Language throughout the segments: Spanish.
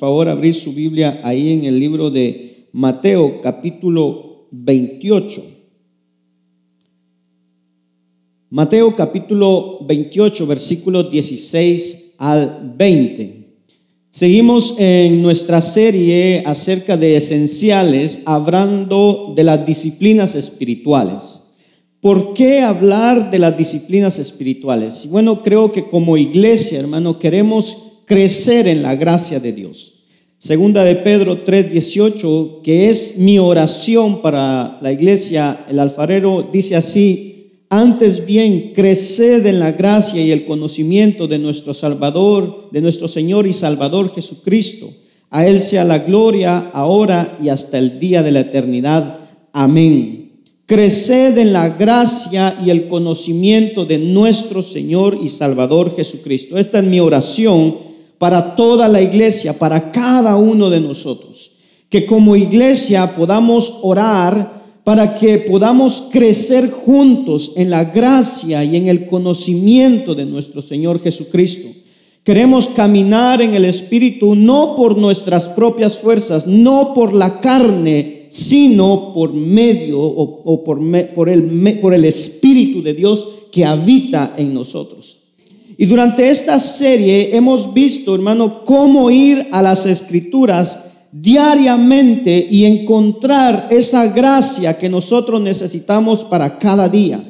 favor abrir su Biblia ahí en el libro de Mateo capítulo 28. Mateo capítulo 28 versículos 16 al 20. Seguimos en nuestra serie acerca de esenciales, hablando de las disciplinas espirituales. ¿Por qué hablar de las disciplinas espirituales? Bueno, creo que como iglesia, hermano, queremos crecer en la gracia de Dios. Segunda de Pedro 3:18, que es mi oración para la iglesia, el alfarero dice así, antes bien, creced en la gracia y el conocimiento de nuestro Salvador, de nuestro Señor y Salvador Jesucristo. A Él sea la gloria ahora y hasta el día de la eternidad. Amén. Creced en la gracia y el conocimiento de nuestro Señor y Salvador Jesucristo. Esta es mi oración para toda la iglesia, para cada uno de nosotros. Que como iglesia podamos orar para que podamos crecer juntos en la gracia y en el conocimiento de nuestro Señor Jesucristo. Queremos caminar en el Espíritu no por nuestras propias fuerzas, no por la carne, sino por medio o, por, por, el, por el Espíritu de Dios que habita en nosotros. Y durante esta serie hemos visto, hermano, cómo ir a las escrituras diariamente y encontrar esa gracia que nosotros necesitamos para cada día.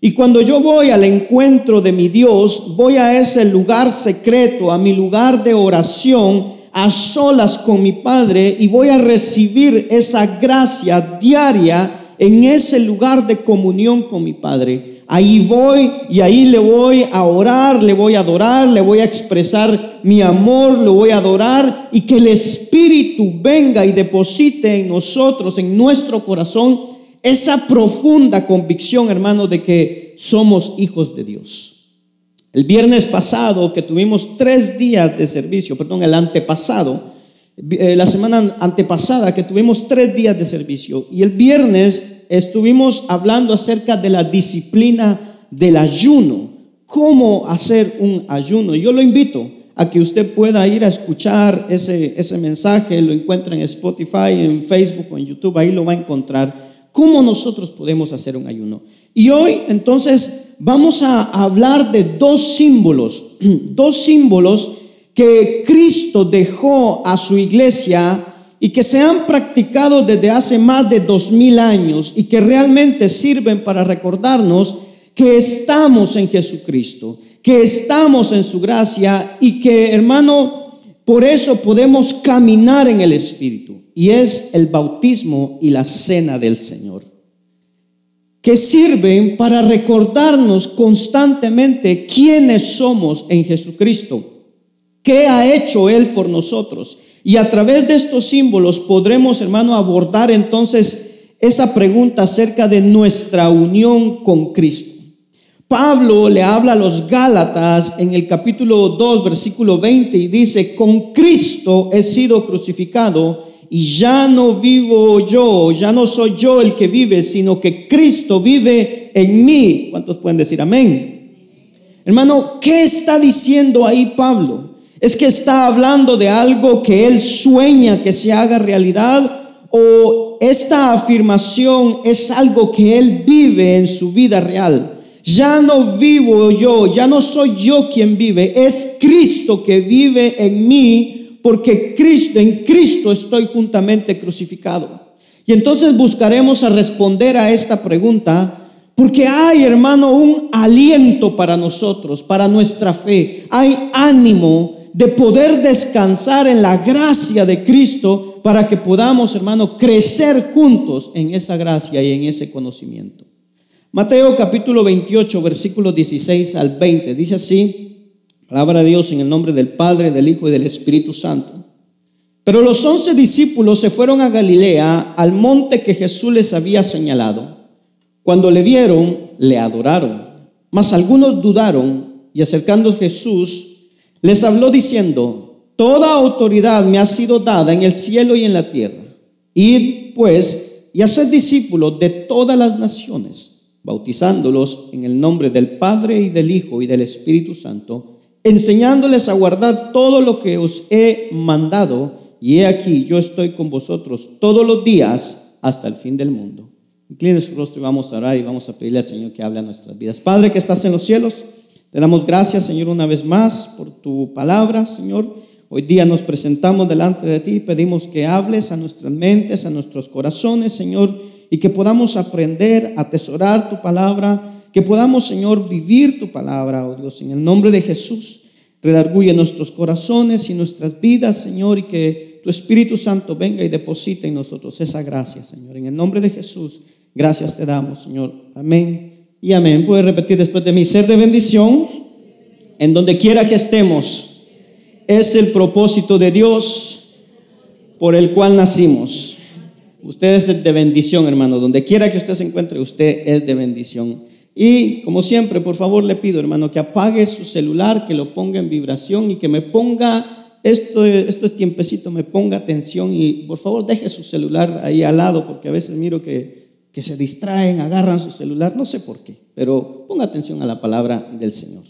Y cuando yo voy al encuentro de mi Dios, voy a ese lugar secreto, a mi lugar de oración, a solas con mi Padre, y voy a recibir esa gracia diaria en ese lugar de comunión con mi Padre. Ahí voy y ahí le voy a orar, le voy a adorar, le voy a expresar mi amor, lo voy a adorar y que el Espíritu venga y deposite en nosotros, en nuestro corazón, esa profunda convicción, hermano, de que somos hijos de Dios. El viernes pasado, que tuvimos tres días de servicio, perdón, el antepasado, eh, la semana antepasada, que tuvimos tres días de servicio, y el viernes estuvimos hablando acerca de la disciplina del ayuno, cómo hacer un ayuno. Yo lo invito a que usted pueda ir a escuchar ese, ese mensaje, lo encuentra en Spotify, en Facebook o en YouTube, ahí lo va a encontrar, cómo nosotros podemos hacer un ayuno. Y hoy entonces vamos a hablar de dos símbolos, dos símbolos que Cristo dejó a su iglesia y que se han practicado desde hace más de dos mil años y que realmente sirven para recordarnos que estamos en Jesucristo, que estamos en su gracia y que, hermano, por eso podemos caminar en el Espíritu. Y es el bautismo y la cena del Señor, que sirven para recordarnos constantemente quiénes somos en Jesucristo, qué ha hecho Él por nosotros y a través de estos símbolos podremos, hermano, abordar entonces esa pregunta acerca de nuestra unión con Cristo. Pablo le habla a los Gálatas en el capítulo 2, versículo 20 y dice, con Cristo he sido crucificado y ya no vivo yo, ya no soy yo el que vive, sino que Cristo vive en mí. ¿Cuántos pueden decir amén? Hermano, ¿qué está diciendo ahí Pablo? ¿Es que está hablando de algo que él sueña que se haga realidad? ¿O esta afirmación es algo que él vive en su vida real? Ya no vivo yo, ya no soy yo quien vive, es Cristo que vive en mí, porque Cristo, en Cristo estoy juntamente crucificado. Y entonces buscaremos a responder a esta pregunta porque hay, hermano, un aliento para nosotros, para nuestra fe. Hay ánimo de poder descansar en la gracia de Cristo para que podamos, hermano, crecer juntos en esa gracia y en ese conocimiento. Mateo capítulo 28, versículos 16 al 20, dice así, palabra de Dios en el nombre del Padre, del Hijo y del Espíritu Santo. Pero los once discípulos se fueron a Galilea, al monte que Jesús les había señalado. Cuando le vieron, le adoraron, mas algunos dudaron y acercándose Jesús, les habló diciendo, Toda autoridad me ha sido dada en el cielo y en la tierra. Id pues y haced discípulos de todas las naciones, bautizándolos en el nombre del Padre y del Hijo y del Espíritu Santo, enseñándoles a guardar todo lo que os he mandado. Y he aquí, yo estoy con vosotros todos los días hasta el fin del mundo. Incline su rostro y vamos a orar y vamos a pedirle al Señor que hable a nuestras vidas. Padre que estás en los cielos, te damos gracias, Señor, una vez más por tu palabra, Señor. Hoy día nos presentamos delante de ti y pedimos que hables a nuestras mentes, a nuestros corazones, Señor, y que podamos aprender atesorar tu palabra, que podamos, Señor, vivir tu palabra, oh Dios, en el nombre de Jesús. Redarguye nuestros corazones y nuestras vidas, Señor, y que tu Espíritu Santo venga y deposite en nosotros esa gracia, Señor. En el nombre de Jesús, gracias te damos, Señor. Amén y amén. Puedes repetir después de mí, ser de bendición en donde quiera que estemos. Es el propósito de Dios por el cual nacimos. Usted es de bendición, hermano. Donde quiera que usted se encuentre, usted es de bendición. Y como siempre, por favor le pido, hermano, que apague su celular, que lo ponga en vibración y que me ponga, esto, esto es tiempecito, me ponga atención y por favor deje su celular ahí al lado, porque a veces miro que, que se distraen, agarran su celular, no sé por qué, pero ponga atención a la palabra del Señor.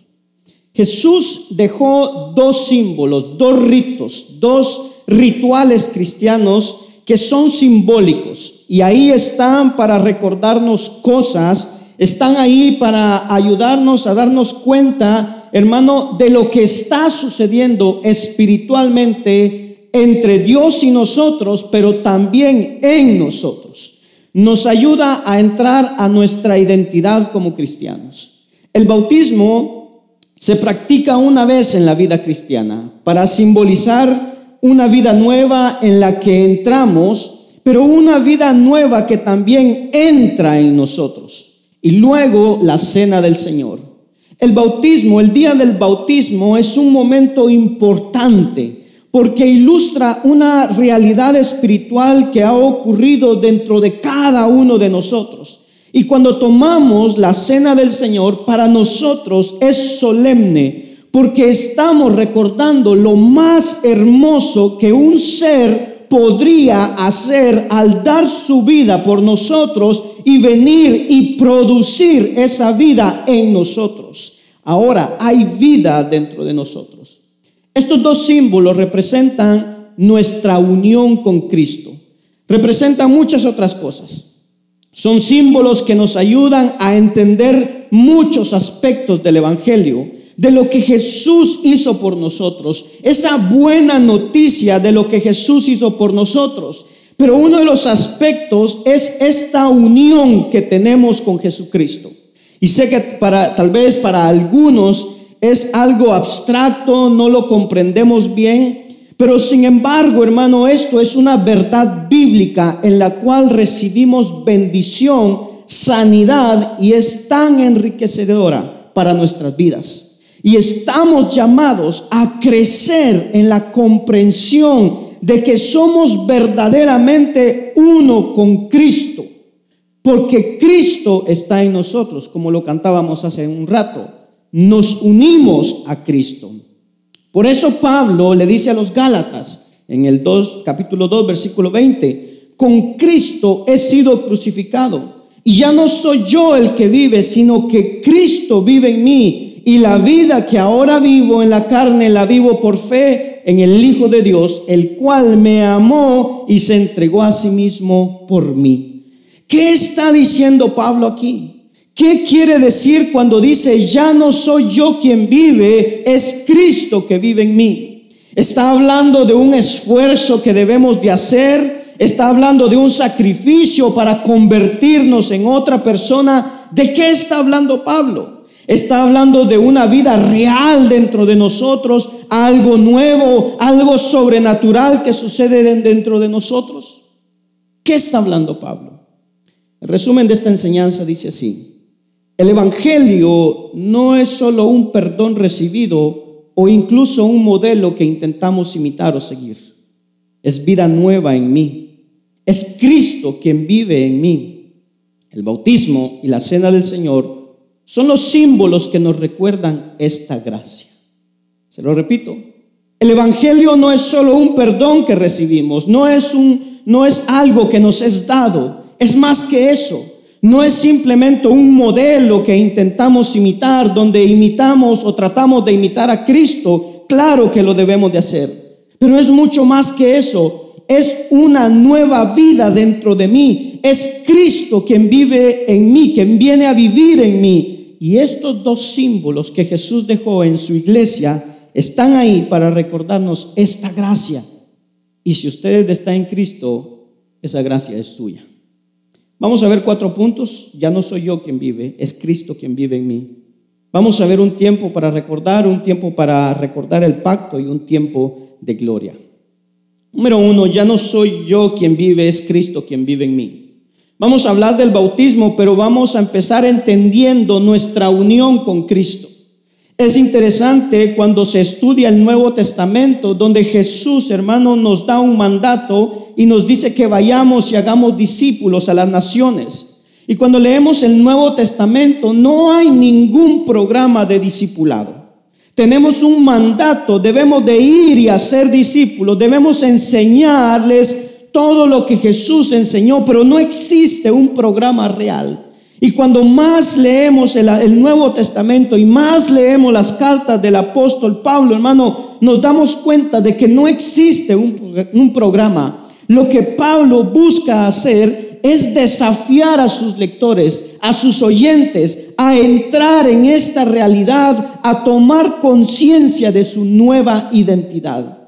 Jesús dejó dos símbolos, dos ritos, dos rituales cristianos que son simbólicos y ahí están para recordarnos cosas, están ahí para ayudarnos a darnos cuenta, hermano, de lo que está sucediendo espiritualmente entre Dios y nosotros, pero también en nosotros. Nos ayuda a entrar a nuestra identidad como cristianos. El bautismo se practica una vez en la vida cristiana para simbolizar una vida nueva en la que entramos, pero una vida nueva que también entra en nosotros. Y luego la cena del Señor. El bautismo, el día del bautismo es un momento importante porque ilustra una realidad espiritual que ha ocurrido dentro de cada uno de nosotros. Y cuando tomamos la cena del Señor, para nosotros es solemne, porque estamos recordando lo más hermoso que un ser podría hacer al dar su vida por nosotros y venir y producir esa vida en nosotros. Ahora hay vida dentro de nosotros. Estos dos símbolos representan nuestra unión con Cristo. Representan muchas otras cosas. Son símbolos que nos ayudan a entender muchos aspectos del Evangelio de lo que Jesús hizo por nosotros, esa buena noticia de lo que Jesús hizo por nosotros. Pero uno de los aspectos es esta unión que tenemos con Jesucristo. Y sé que para tal vez para algunos es algo abstracto, no lo comprendemos bien, pero sin embargo, hermano, esto es una verdad bíblica en la cual recibimos bendición, sanidad y es tan enriquecedora para nuestras vidas. Y estamos llamados a crecer en la comprensión de que somos verdaderamente uno con Cristo. Porque Cristo está en nosotros, como lo cantábamos hace un rato. Nos unimos a Cristo. Por eso Pablo le dice a los Gálatas en el 2, capítulo 2, versículo 20, con Cristo he sido crucificado. Y ya no soy yo el que vive, sino que Cristo vive en mí y la vida que ahora vivo en la carne la vivo por fe en el Hijo de Dios, el cual me amó y se entregó a sí mismo por mí. ¿Qué está diciendo Pablo aquí? ¿Qué quiere decir cuando dice, ya no soy yo quien vive, es Cristo que vive en mí? Está hablando de un esfuerzo que debemos de hacer, está hablando de un sacrificio para convertirnos en otra persona. ¿De qué está hablando Pablo? Está hablando de una vida real dentro de nosotros, algo nuevo, algo sobrenatural que sucede dentro de nosotros. ¿Qué está hablando Pablo? El resumen de esta enseñanza dice así. El Evangelio no es solo un perdón recibido o incluso un modelo que intentamos imitar o seguir. Es vida nueva en mí. Es Cristo quien vive en mí. El bautismo y la cena del Señor son los símbolos que nos recuerdan esta gracia. Se lo repito, el Evangelio no es solo un perdón que recibimos, no es, un, no es algo que nos es dado, es más que eso. No es simplemente un modelo que intentamos imitar, donde imitamos o tratamos de imitar a Cristo. Claro que lo debemos de hacer, pero es mucho más que eso. Es una nueva vida dentro de mí. Es Cristo quien vive en mí, quien viene a vivir en mí. Y estos dos símbolos que Jesús dejó en su iglesia están ahí para recordarnos esta gracia. Y si usted está en Cristo, esa gracia es suya. Vamos a ver cuatro puntos. Ya no soy yo quien vive, es Cristo quien vive en mí. Vamos a ver un tiempo para recordar, un tiempo para recordar el pacto y un tiempo de gloria. Número uno, ya no soy yo quien vive, es Cristo quien vive en mí. Vamos a hablar del bautismo, pero vamos a empezar entendiendo nuestra unión con Cristo. Es interesante cuando se estudia el Nuevo Testamento, donde Jesús, hermano, nos da un mandato y nos dice que vayamos y hagamos discípulos a las naciones. Y cuando leemos el Nuevo Testamento, no hay ningún programa de discipulado. Tenemos un mandato, debemos de ir y hacer discípulos, debemos enseñarles todo lo que Jesús enseñó, pero no existe un programa real. Y cuando más leemos el, Nuevo Testamento y más leemos las cartas del apóstol Pablo, hermano, nos damos cuenta de que no existe un, un programa. Lo que Pablo busca hacer es desafiar a sus lectores, a sus oyentes, a entrar en esta realidad, a tomar conciencia de su nueva identidad.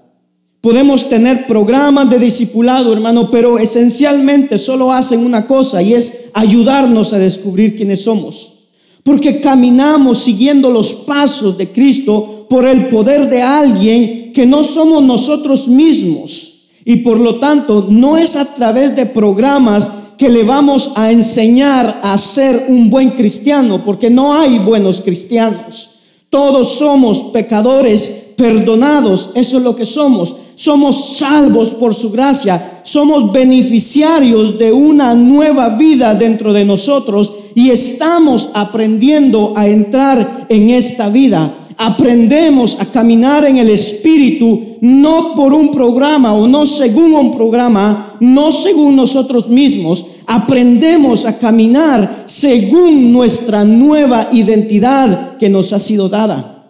Podemos tener programas de discipulado, hermano, pero esencialmente solo hacen una cosa y es ayudarnos a descubrir quiénes somos. Porque caminamos siguiendo los pasos de Cristo por el poder de alguien que no somos nosotros mismos. Y por lo tanto, no es a través de programas que le vamos a enseñar a ser un buen cristiano, porque no hay buenos cristianos. Todos somos pecadores perdonados, eso es lo que somos somos salvos por su gracia, somos beneficiarios de una nueva vida dentro de nosotros y estamos aprendiendo a entrar en esta vida. Aprendemos a caminar en el Espíritu, no por un programa o no según un programa, no según nosotros mismos. Aprendemos a caminar según nuestra nueva identidad que nos ha sido dada.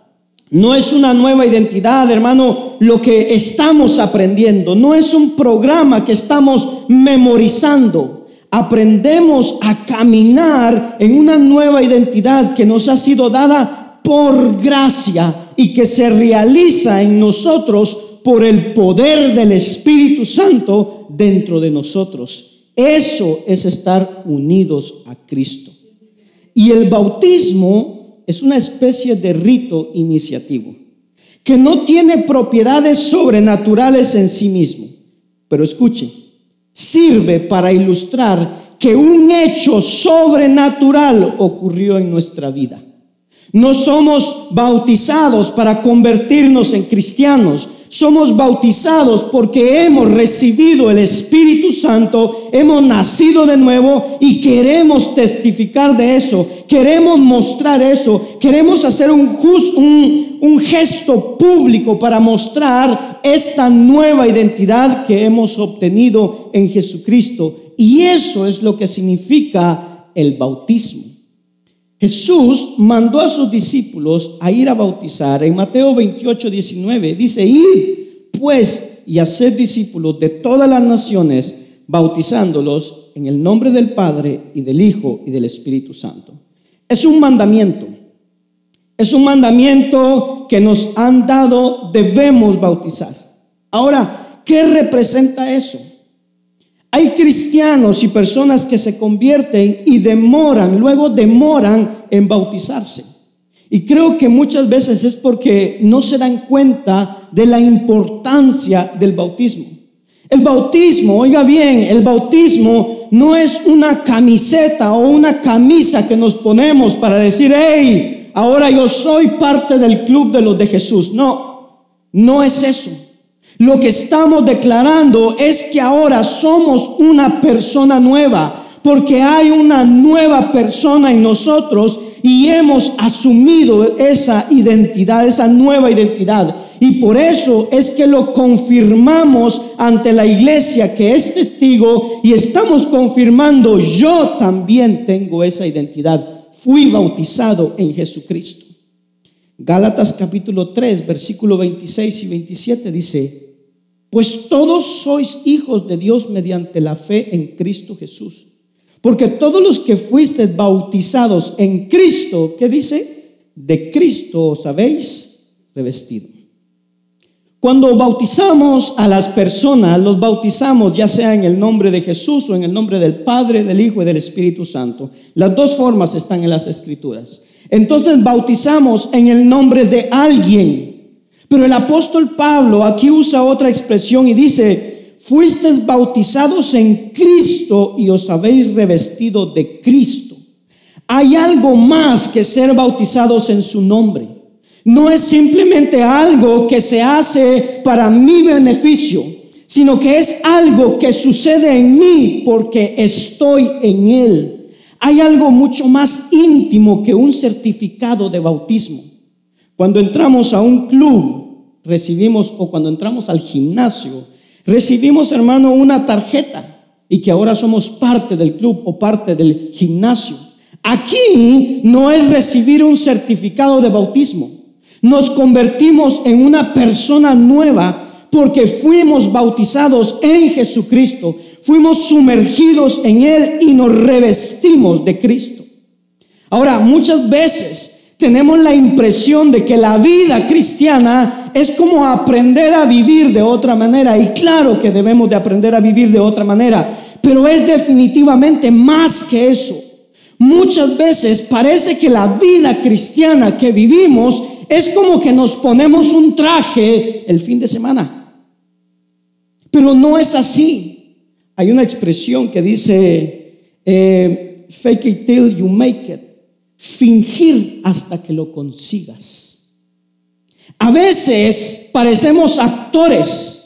No es una nueva identidad, hermano, lo que estamos aprendiendo. No es un programa que estamos memorizando. Aprendemos a caminar en una nueva identidad que nos ha sido dada por gracia y que se realiza en nosotros por el poder del Espíritu Santo dentro de nosotros. Eso es estar unidos a Cristo. Y el bautismo es una especie de rito iniciativo que no tiene propiedades sobrenaturales en sí mismo. Pero escuche, sirve para ilustrar que un hecho sobrenatural ocurrió en nuestra vida. No somos bautizados para convertirnos en cristianos, somos bautizados porque hemos recibido el Espíritu Santo, hemos nacido de nuevo y queremos testificar de eso, queremos mostrar eso, queremos hacer un, un, gesto público para mostrar esta nueva identidad que hemos obtenido en Jesucristo. Y eso es lo que significa el bautismo. Jesús mandó a sus discípulos a ir a bautizar. En Mateo 28, 19 dice, ir pues y hacer discípulos de todas las naciones, bautizándolos en el nombre del Padre y del Hijo y del Espíritu Santo. Es un mandamiento. Es un mandamiento que nos han dado, debemos bautizar. Ahora, ¿qué representa eso? Hay cristianos y personas que se convierten y demoran, luego demoran en bautizarse. Y creo que muchas veces es porque no se dan cuenta de la importancia del bautismo. El bautismo, oiga bien, el bautismo no es una camiseta o una camisa que nos ponemos para decir, hey, ahora yo soy parte del club de los de Jesús. No, no es eso. Lo que estamos declarando es que ahora somos una persona nueva, porque hay una nueva persona en nosotros y hemos asumido esa identidad, esa nueva identidad. Y por eso es que lo confirmamos ante la iglesia que es testigo y estamos confirmando, yo también tengo esa identidad. Fui bautizado en Jesucristo. Gálatas capítulo 3, versículo 26 y 27 dice, pues todos sois hijos de Dios mediante la fe en Cristo Jesús. Porque todos los que fuisteis bautizados en Cristo, ¿qué dice? De Cristo os habéis revestido. Cuando bautizamos a las personas, los bautizamos ya sea en el nombre de Jesús o en el nombre del Padre, del Hijo y del Espíritu Santo. Las dos formas están en las Escrituras. Entonces bautizamos en el nombre de alguien. Pero el apóstol Pablo aquí usa otra expresión y dice, fuisteis bautizados en Cristo y os habéis revestido de Cristo. Hay algo más que ser bautizados en su nombre. No es simplemente algo que se hace para mi beneficio, sino que es algo que sucede en mí porque estoy en Él. Hay algo mucho más íntimo que un certificado de bautismo. Cuando entramos a un club, recibimos, o cuando entramos al gimnasio, recibimos, hermano, una tarjeta y que ahora somos parte del club o parte del gimnasio. Aquí no es recibir un certificado de bautismo. Nos convertimos en una persona nueva porque fuimos bautizados en Jesucristo, fuimos sumergidos en Él y nos revestimos de Cristo. Ahora, muchas veces tenemos la impresión de que la vida cristiana es como aprender a vivir de otra manera. Y claro que debemos de aprender a vivir de otra manera, pero es definitivamente más que eso. Muchas veces parece que la vida cristiana que vivimos es como que nos ponemos un traje el fin de semana. Pero no es así. Hay una expresión que dice, eh, fake it till you make it. Fingir hasta que lo consigas. A veces parecemos actores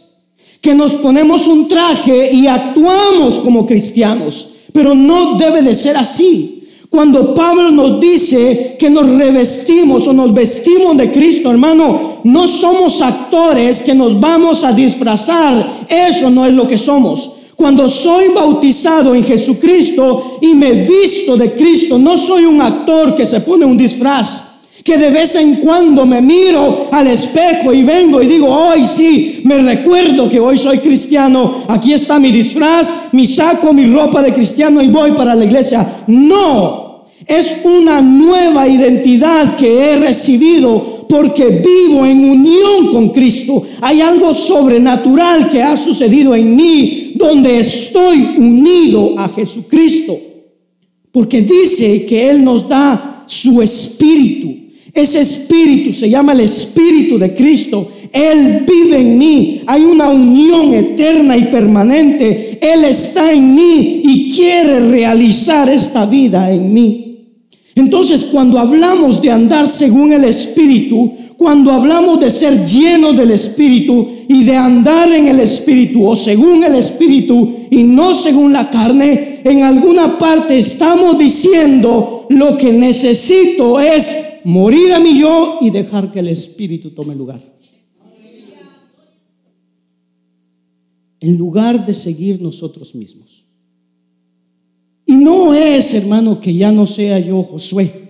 que nos ponemos un traje y actuamos como cristianos, pero no debe de ser así. Cuando Pablo nos dice que nos revestimos o nos vestimos de Cristo, hermano, no somos actores que nos vamos a disfrazar. Eso no es lo que somos. Cuando soy bautizado en Jesucristo y me visto de Cristo, no soy un actor que se pone un disfraz que de vez en cuando me miro al espejo y vengo y digo, hoy sí, me recuerdo que hoy soy cristiano, aquí está mi disfraz, mi saco, mi ropa de cristiano y voy para la iglesia. No, es una nueva identidad que he recibido porque vivo en unión con Cristo. Hay algo sobrenatural que ha sucedido en mí donde estoy unido a Jesucristo. Porque dice que Él nos da su espíritu. Ese espíritu se llama el espíritu de Cristo. Él vive en mí. Hay una unión eterna y permanente. Él está en mí y quiere realizar esta vida en mí. Entonces, cuando hablamos de andar según el Espíritu, cuando hablamos de ser llenos del Espíritu y de andar en el Espíritu o según el Espíritu y no según la carne, en alguna parte estamos diciendo lo que necesito es morir a mi yo y dejar que el Espíritu tome lugar. En lugar de seguir nosotros mismos. Y no es, hermano, que ya no sea yo Josué.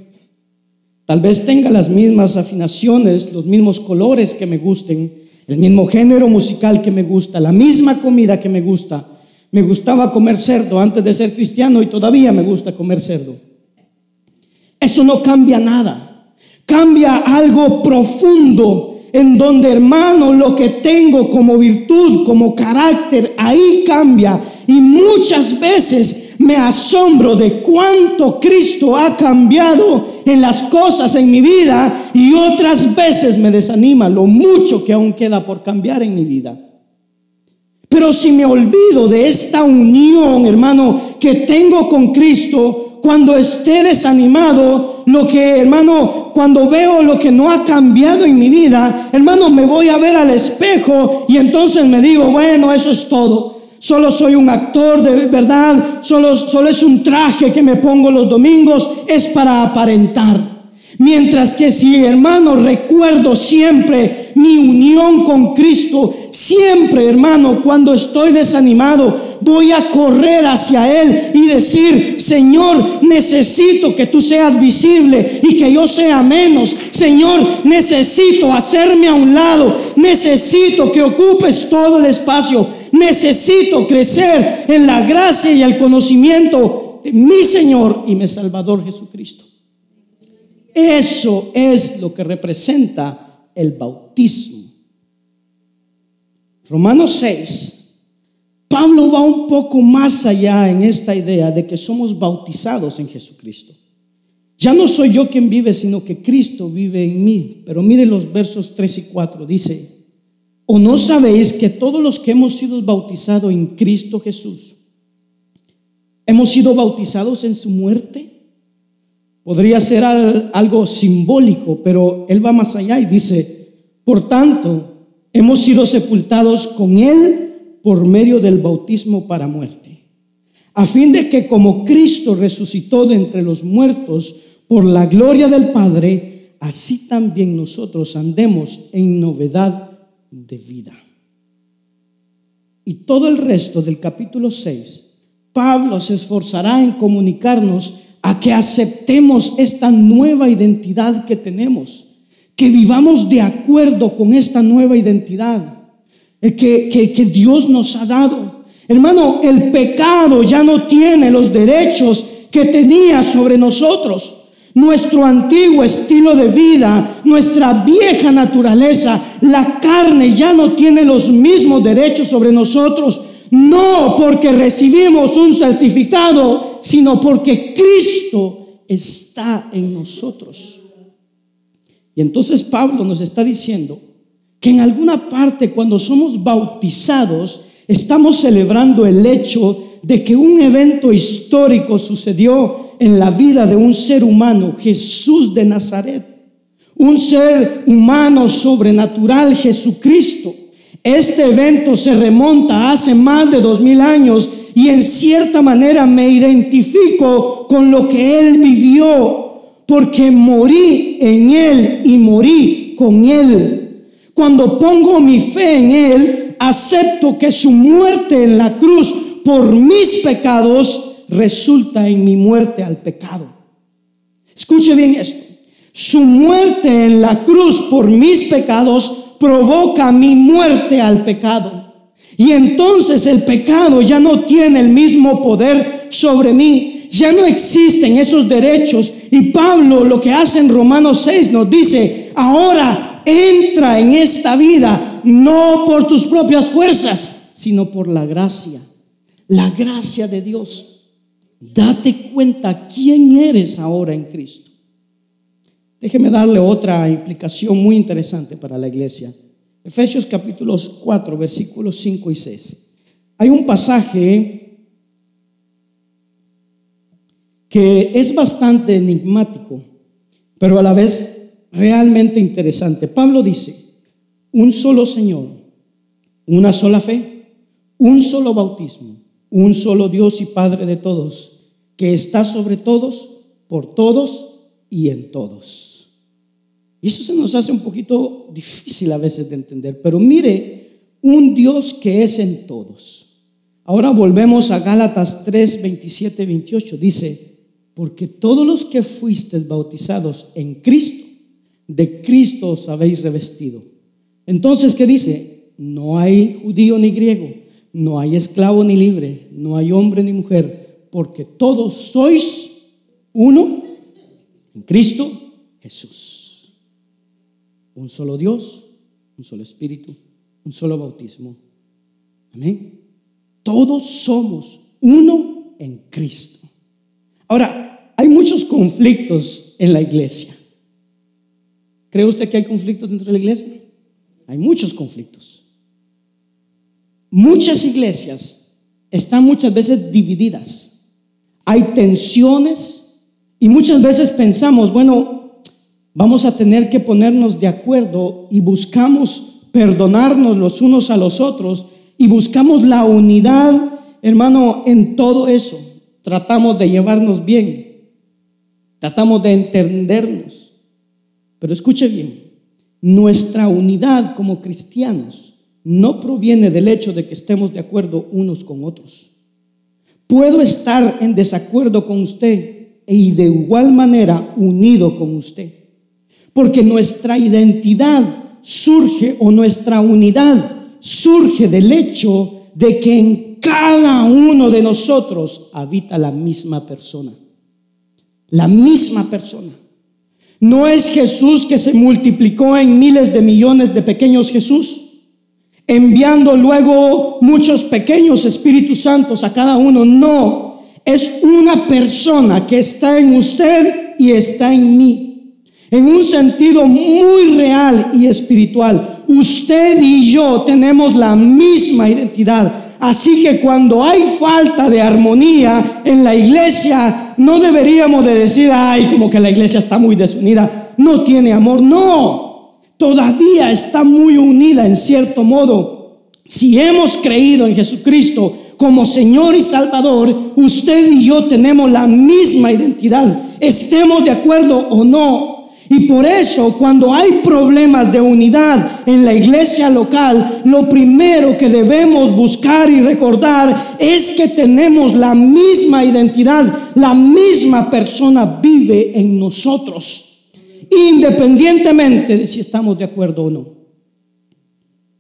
Tal vez tenga las mismas afinaciones, los mismos colores que me gusten, el mismo género musical que me gusta, la misma comida que me gusta. Me gustaba comer cerdo antes de ser cristiano y todavía me gusta comer cerdo. Eso no cambia nada. Cambia algo profundo en donde, hermano, lo que tengo como virtud, como carácter, ahí cambia. Y muchas veces me asombro de cuánto Cristo ha cambiado en las cosas en mi vida y otras veces me desanima lo mucho que aún queda por cambiar en mi vida. Pero si me olvido de esta unión, hermano, que tengo con Cristo, cuando esté desanimado, lo que, hermano, cuando veo lo que no ha cambiado en mi vida, hermano, me voy a ver al espejo y entonces me digo, bueno, eso es todo. Solo soy un actor de verdad, solo, es un traje que me pongo los domingos, es para aparentar. Mientras que si, hermano, recuerdo siempre mi unión con Cristo, siempre, hermano, cuando estoy desanimado, voy a correr hacia Él y decir, Señor, necesito que tú seas visible y que yo sea menos. Señor, necesito hacerme a un lado. Necesito que ocupes todo el espacio. Necesito crecer en la gracia y el conocimiento de mi Señor y mi Salvador Jesucristo. Eso es lo que representa el bautismo. Romanos 6. Pablo va un poco más allá en esta idea de que somos bautizados en Jesucristo. Ya no soy yo quien vive, sino que Cristo vive en mí. Pero mire los versos 3 y 4. Dice, ¿o no sabéis que todos los que hemos sido bautizados en Cristo Jesús, hemos sido bautizados en su muerte? Podría ser algo simbólico, pero él va más allá y dice, por tanto, hemos sido sepultados con él por medio del bautismo para muerte, a fin de que como Cristo resucitó de entre los muertos por la gloria del Padre, así también nosotros andemos en novedad de vida. Y todo el resto del capítulo 6, Pablo se esforzará en comunicarnos a que aceptemos esta nueva identidad que tenemos, que vivamos de acuerdo con esta nueva identidad que, que, que Dios nos ha dado. Hermano, el pecado ya no tiene los derechos que tenía sobre nosotros. Nuestro antiguo estilo de vida, nuestra vieja naturaleza, la carne ya no tiene los mismos derechos sobre nosotros. No porque recibimos un certificado sino porque Cristo está en nosotros. Y entonces Pablo nos está diciendo que en alguna parte cuando somos bautizados, estamos celebrando el hecho de que un evento histórico sucedió en la vida de un ser humano, Jesús de Nazaret, un ser humano sobrenatural, Jesucristo. Este evento se remonta hace más de dos mil años y en cierta manera me identifico con lo que Él vivió, porque morí en Él y morí con Él. Cuando pongo mi fe en Él, acepto que su muerte en la cruz por mis pecados resulta en mi muerte al pecado. Escuche bien esto. Su muerte en la cruz por mis pecados provoca mi muerte al pecado. Y entonces el pecado ya no tiene el mismo poder sobre mí. Ya no existen esos derechos. Y Pablo lo que hace en Romanos 6 nos dice, ahora entra en esta vida no por tus propias fuerzas, sino por la gracia. La gracia de Dios. Date cuenta quién eres ahora en Cristo. Déjeme darle otra implicación muy interesante para la iglesia. Efesios capítulos 4, versículos 5 y 6. Hay un pasaje que es bastante enigmático, pero a la vez realmente interesante. Pablo dice, un solo Señor, una sola fe, un solo bautismo, un solo Dios y Padre de todos, que está sobre todos, por todos y en todos. Y eso se nos hace un poquito difícil a veces de entender. Pero mire, un Dios que es en todos. Ahora volvemos a Gálatas 3, 27, 28. Dice, porque todos los que fuisteis bautizados en Cristo, de Cristo os habéis revestido. Entonces, ¿qué dice? No hay judío ni griego, no hay esclavo ni libre, no hay hombre ni mujer, porque todos sois uno en Cristo Jesús un solo Dios, un solo Espíritu, un solo bautismo. Amén. Todos somos uno en Cristo. Ahora, hay muchos conflictos en la iglesia. ¿Cree usted que hay conflictos dentro de la iglesia? Hay muchos conflictos. Muchas iglesias están muchas veces divididas. Hay tensiones y muchas veces pensamos, bueno, vamos a tener que ponernos de acuerdo y buscamos perdonarnos los unos a los otros y buscamos la unidad, hermano, en todo eso. Tratamos de llevarnos bien, tratamos de entendernos, Pero escuche bien, nuestra unidad como cristianos no proviene del hecho de que estemos de acuerdo unos con otros. Puedo estar en desacuerdo con usted y de igual manera unido con usted. Porque nuestra identidad surge o nuestra unidad surge del hecho de que en cada uno de nosotros habita la misma persona. La misma persona. No es Jesús que se multiplicó en miles de millones de pequeños Jesús, enviando luego muchos pequeños Espíritus Santos a cada uno. No, es una persona que está en usted y está en mí. En un sentido muy real y espiritual. Usted y yo tenemos la misma identidad. Así que cuando hay falta de armonía en la iglesia, no deberíamos de decir, ay, como que la iglesia está muy desunida, no tiene amor. No, todavía está muy unida en cierto modo. Si hemos creído en Jesucristo como Señor y Salvador, usted y yo tenemos la misma identidad, estemos de acuerdo o no. Y por eso cuando hay problemas de unidad en la iglesia local, lo primero que debemos buscar y recordar es que tenemos la misma identidad, la misma persona vive en nosotros, independientemente de si estamos de acuerdo o no,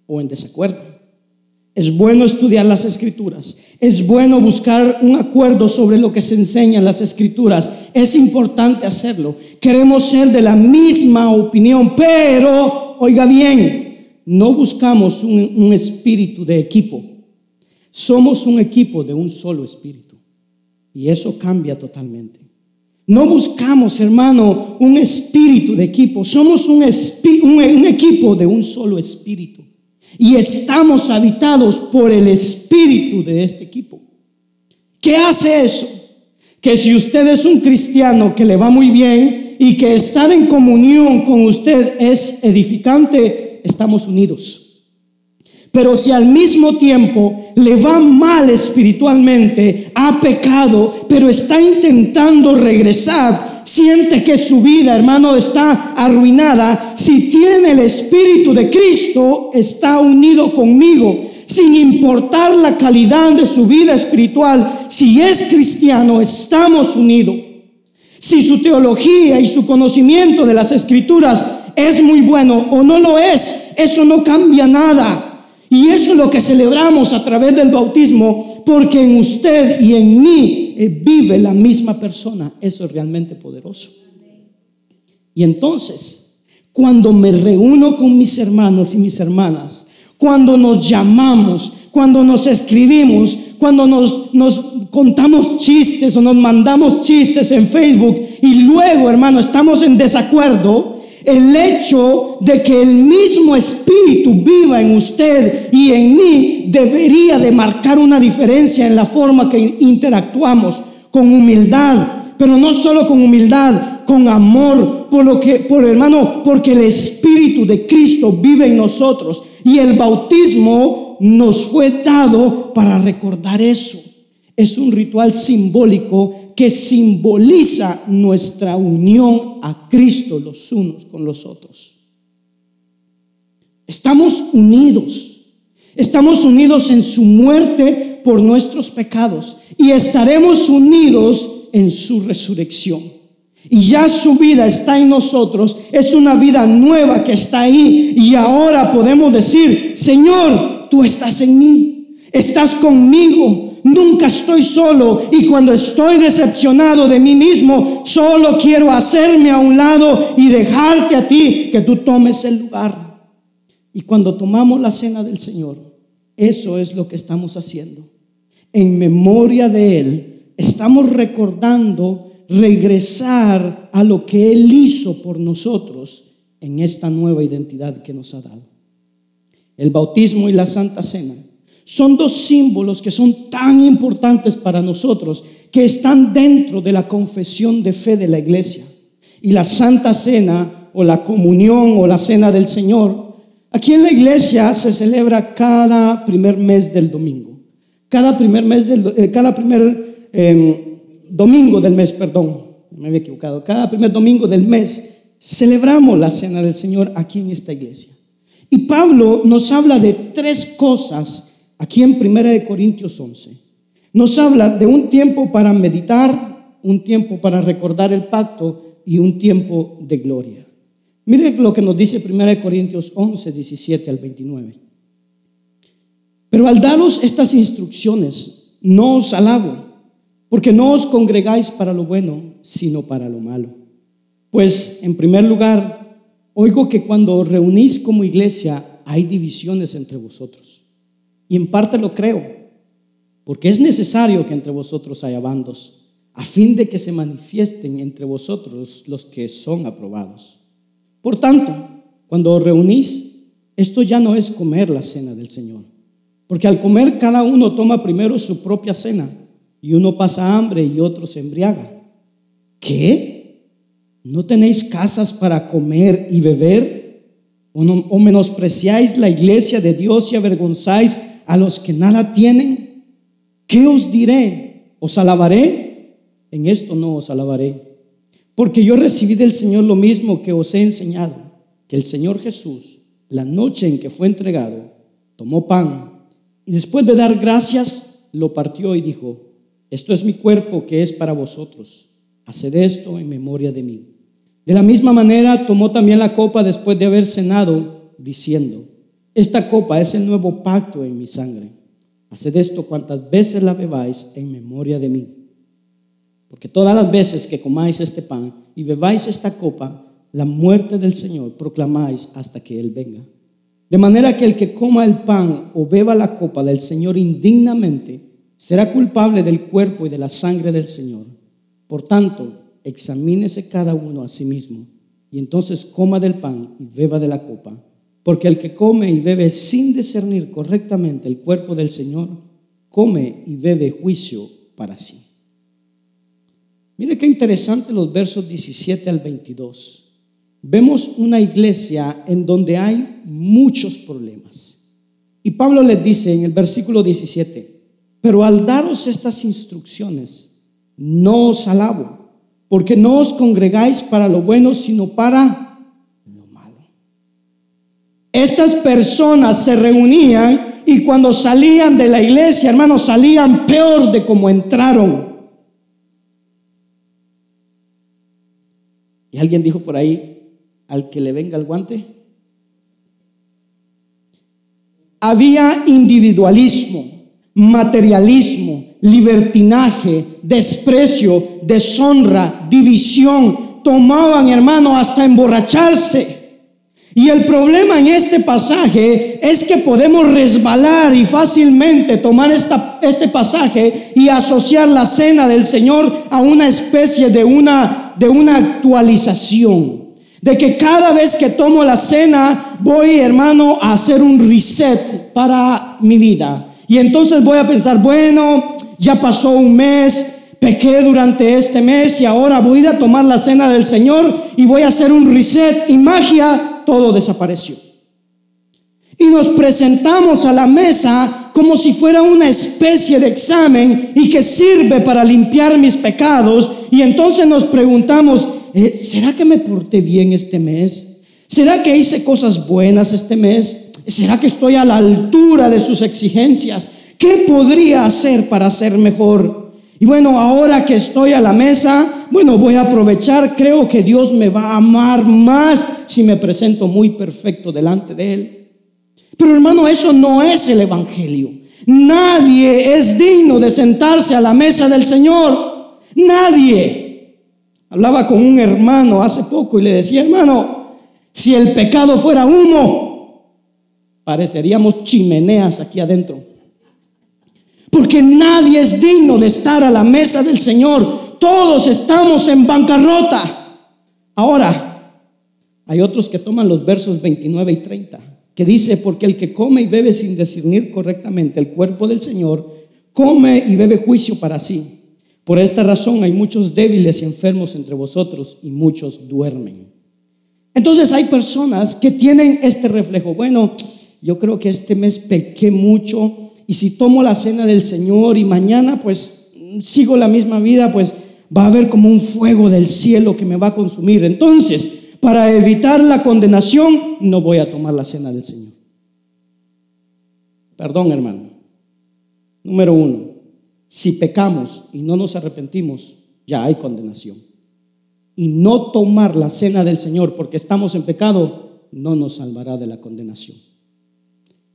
o en desacuerdo. Es bueno estudiar las escrituras. Es bueno buscar un acuerdo sobre lo que se enseña en las escrituras. Es importante hacerlo. Queremos ser de la misma opinión, pero, oiga bien, no buscamos un, espíritu de equipo. Somos un equipo de un solo espíritu. Y eso cambia totalmente. No buscamos, hermano, un espíritu de equipo. Somos un, un equipo de un solo espíritu. Y estamos habitados por el espíritu de este equipo. ¿Qué hace eso? Que si usted es un cristiano que le va muy bien y que estar en comunión con usted es edificante, estamos unidos. Pero si al mismo tiempo le va mal espiritualmente, ha pecado, pero está intentando regresar, siente que su vida, hermano, está arruinada, si tiene el Espíritu de Cristo, está unido conmigo. Sin importar la calidad de su vida espiritual, si es cristiano, estamos unidos. Si su teología y su conocimiento de las escrituras es muy bueno o no lo es, eso no cambia nada. Y eso es lo que celebramos a través del bautismo, porque en usted y en mí eh, vive la misma persona. Eso es realmente poderoso. Y entonces, cuando me reúno con mis hermanos y mis hermanas, cuando nos llamamos, cuando nos escribimos, cuando nos, nos, contamos chistes o nos mandamos chistes en Facebook y luego, hermano, estamos en desacuerdo, el hecho de que el mismo Espíritu viva en usted y en mí debería de marcar una diferencia en la forma que interactuamos con humildad, pero no solo con humildad, con amor, por lo que, por hermano, porque el Espíritu de Cristo vive en nosotros y el bautismo nos fue dado para recordar eso. Es un ritual simbólico que simboliza nuestra unión a Cristo los unos con los otros. Estamos unidos. Estamos unidos en su muerte por nuestros pecados y estaremos unidos en su resurrección. Y ya su vida está en nosotros, es una vida nueva que está ahí y ahora podemos decir, Señor, tú estás en mí, estás conmigo, Nunca estoy solo y cuando estoy decepcionado de mí mismo, solo quiero hacerme a un lado y dejarte a ti que tú tomes el lugar. Y cuando tomamos la cena del Señor, eso es lo que estamos haciendo. En memoria de Él, estamos recordando regresar a lo que Él hizo por nosotros en esta nueva identidad que nos ha dado. El bautismo y la Santa Cena son dos símbolos que son tan importantes para nosotros, que están dentro de la confesión de fe de la iglesia. Y la Santa Cena o la comunión o la Cena del Señor, aquí en la iglesia se celebra cada primer mes del domingo. Cada primer mes del, eh, cada primer em, domingo del mes, perdón, me había equivocado. Cada primer domingo del mes celebramos la cena del Señor aquí en esta iglesia. Y Pablo nos habla de tres cosas aquí en 1 Corintios 11. Nos habla de un tiempo para meditar, un tiempo para recordar el pacto y un tiempo de gloria. Mire lo que nos dice 1 Corintios 11, 17 al 29. Pero al daros estas instrucciones, no os alabo, porque no os congregáis para lo bueno, sino para lo malo. Pues, en primer lugar, oigo que cuando os reunís como iglesia hay divisiones entre vosotros. Y en parte lo creo, porque es necesario que entre vosotros haya bandos, a fin de que se manifiesten entre vosotros los que son aprobados. Por tanto, cuando os reunís, esto ya no es comer la cena del Señor, porque al comer cada uno toma primero su propia cena, y uno pasa hambre y otro se embriaga. ¿Qué? ¿No tenéis casas para comer y beber? ¿O, ¿O menospreciáis la iglesia de Dios y avergonzáis a los que nada tienen? ¿Qué os diré? ¿Os alabaré? En esto no os alabaré porque yo recibí del Señor lo mismo que os he enseñado, que el Señor Jesús, la noche en que fue entregado, tomó pan y después de dar gracias, lo partió y dijo, esto es mi cuerpo que es para vosotros, haced esto en memoria de mí. De la misma manera tomó también la copa después de haber cenado, diciendo, esta copa es el nuevo pacto en mi sangre. Haced esto cuantas veces la bebáis en memoria de mí. Porque todas las veces que comáis este pan y bebáis esta copa, la muerte del Señor proclamáis hasta que Él venga. De manera que el que coma el pan o beba la copa del Señor indignamente será culpable del cuerpo y de la sangre del Señor. Por tanto, examínese cada uno a sí mismo y entonces coma del pan y beba de la copa. Porque el que come y bebe sin discernir correctamente el cuerpo del Señor, come y bebe juicio para sí. Mire qué interesante los versos 17 al 22. Vemos una iglesia en donde hay muchos problemas. Y Pablo les dice en el versículo 17, pero al daros estas instrucciones, no os alabo, porque no os congregáis para lo bueno, sino para. Estas personas se reunían y cuando salían de la iglesia, hermanos, salían peor de como entraron. Y alguien dijo por ahí, al que le venga el guante. Había individualismo, materialismo, libertinaje, desprecio, deshonra, división. Tomaban, hermano, hasta emborracharse. Y el problema en este pasaje es que podemos resbalar y fácilmente tomar esta, este pasaje y asociar la cena del Señor a una especie de una, de una actualización. De que cada vez que tomo la cena voy, hermano, a hacer un reset para mi vida. Y entonces voy a pensar, bueno, ya pasó un mes, pequé durante este mes y ahora voy a tomar la cena del Señor y voy a hacer un reset y magia todo desapareció. Y nos presentamos a la mesa como si fuera una especie de examen y que sirve para limpiar mis pecados. Y entonces nos preguntamos, eh, ¿será que me porté bien este mes? ¿Será que hice cosas buenas este mes? ¿Será que estoy a la altura de sus exigencias? ¿Qué podría hacer para ser mejor? Y bueno, ahora que estoy a la mesa, bueno, voy a aprovechar, creo que Dios me va a amar más si me presento muy perfecto delante de Él. Pero hermano, eso no es el Evangelio. Nadie es digno de sentarse a la mesa del Señor. Nadie. Hablaba con un hermano hace poco y le decía, hermano, si el pecado fuera humo, pareceríamos chimeneas aquí adentro. Porque nadie es digno de estar a la mesa del Señor. Todos estamos en bancarrota. Ahora, hay otros que toman los versos 29 y 30, que dice, porque el que come y bebe sin discernir correctamente el cuerpo del Señor, come y bebe juicio para sí. Por esta razón hay muchos débiles y enfermos entre vosotros y muchos duermen. Entonces hay personas que tienen este reflejo. Bueno, yo creo que este mes pequé mucho, y si tomo la cena del Señor y mañana pues sigo la misma vida, pues va a haber como un fuego del cielo que me va a consumir. Entonces, para evitar la condenación, no voy a tomar la cena del Señor. Perdón, hermano. Número uno, si pecamos y no nos arrepentimos, ya hay condenación. Y no tomar la cena del Señor porque estamos en pecado, no nos salvará de la condenación.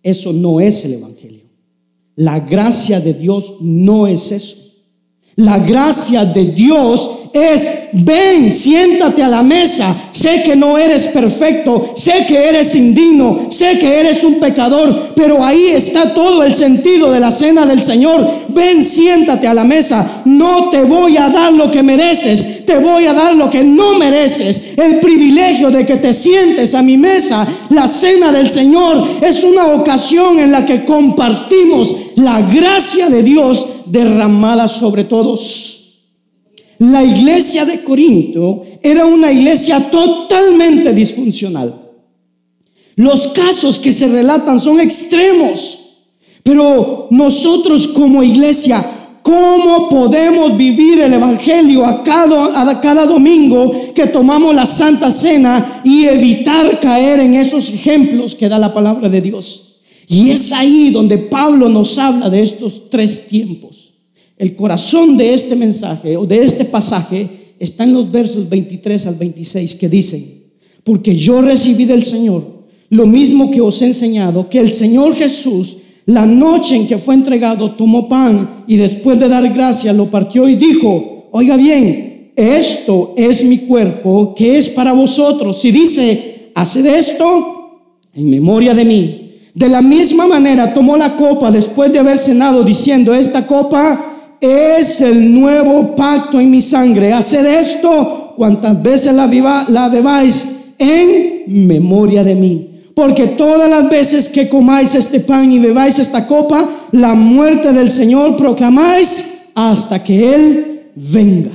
Eso no es el Evangelio. La gracia de Dios no es eso. La gracia de Dios es, ven, siéntate a la mesa. Sé que no eres perfecto, sé que eres indigno, sé que eres un pecador, pero ahí está todo el sentido de la cena del Señor. Ven, siéntate a la mesa. No te voy a dar lo que mereces, te voy a dar lo que no mereces. El privilegio de que te sientes a mi mesa, la cena del Señor, es una ocasión en la que compartimos la gracia de Dios derramada sobre todos. La iglesia de Corinto era una iglesia totalmente disfuncional. Los casos que se relatan son extremos, pero nosotros como iglesia, ¿cómo podemos vivir el Evangelio a cada, domingo que tomamos la Santa Cena y evitar caer en esos ejemplos que da la palabra de Dios? Y es ahí donde Pablo nos habla de estos tres tiempos. El corazón de este mensaje o de este pasaje está en los versos 23 al 26 que dicen, porque yo recibí del Señor lo mismo que os he enseñado, que el Señor Jesús, la noche en que fue entregado, tomó pan y después de dar gracias lo partió y dijo, oiga bien, esto es mi cuerpo que es para vosotros. Si dice, haced esto en memoria de mí. De la misma manera tomó la copa después de haber cenado diciendo, esta copa es el nuevo pacto en mi sangre. Haced esto cuantas veces la, viva, la bebáis en memoria de mí. Porque todas las veces que comáis este pan y bebáis esta copa, la muerte del Señor proclamáis hasta que Él venga.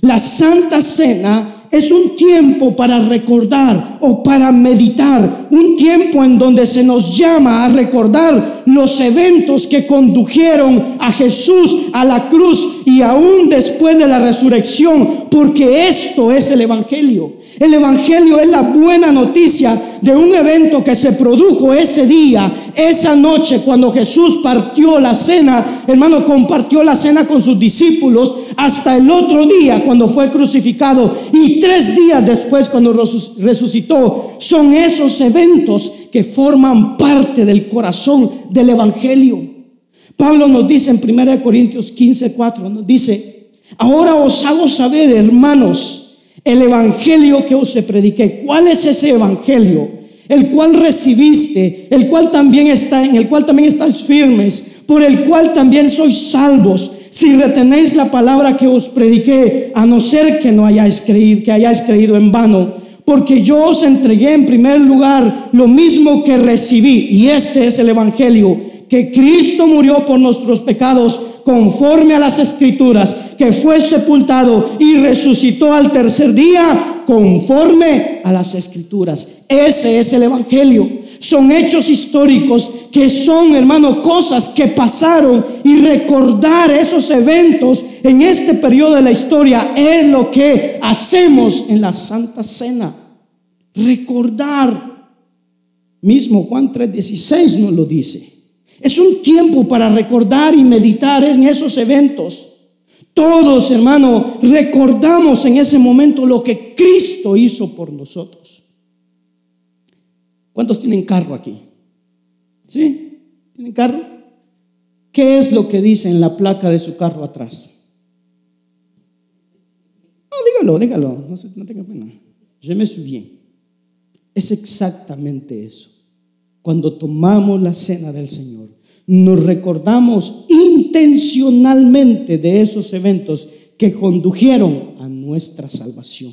La Santa Cena es un tiempo para recordar o para meditar, un tiempo en donde se nos llama a recordar los eventos que condujeron a Jesús a la cruz y aún después de la resurrección, porque esto es el Evangelio. El Evangelio es la buena noticia de un evento que se produjo ese día, esa noche, cuando Jesús partió la cena, hermano, compartió la cena con sus discípulos hasta el otro día cuando fue crucificado y tres días después cuando resucitó. Son esos eventos que forman parte del corazón del Evangelio. Pablo nos dice en 1 Corintios 15, 4, nos dice, ahora os hago saber, hermanos, el evangelio que os prediqué. ¿Cuál es ese evangelio? El cual recibiste, el cual también está, en el cual también estáis firmes, por el cual también sois salvos, si retenéis la palabra que os prediqué, a no ser que no hayáis creído, que hayáis creído en vano. Porque yo os entregué en primer lugar lo mismo que recibí, y este es el evangelio, que Cristo murió por nuestros pecados conforme a las escrituras, que fue sepultado y resucitó al tercer día conforme a las escrituras. Ese es el Evangelio. Son hechos históricos que son, hermano, cosas que pasaron y recordar esos eventos en este periodo de la historia es lo que hacemos en la Santa Cena. Recordar. Mismo Juan 3:16 nos lo dice. Es un tiempo para recordar y meditar en esos eventos. Todos, hermano, recordamos en ese momento lo que Cristo hizo por nosotros. ¿Cuántos tienen carro aquí? ¿Sí? ¿Tienen carro? ¿Qué es lo que dice en la placa de su carro atrás? No, dígalo, dígalo, no, no tenga pena. Je me souviens. Es exactamente eso. Cuando tomamos la cena del Señor, nos recordamos intencionalmente de esos eventos que condujeron a nuestra salvación.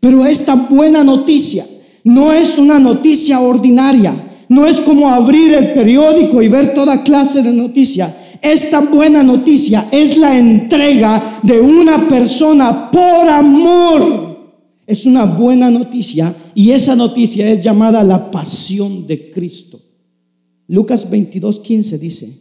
Pero esta buena noticia no es una noticia ordinaria, no es como abrir el periódico y ver toda clase de noticias. Esta buena noticia es la entrega de una persona por amor es una buena noticia y esa noticia es llamada la pasión de Cristo. Lucas 22, 15 dice,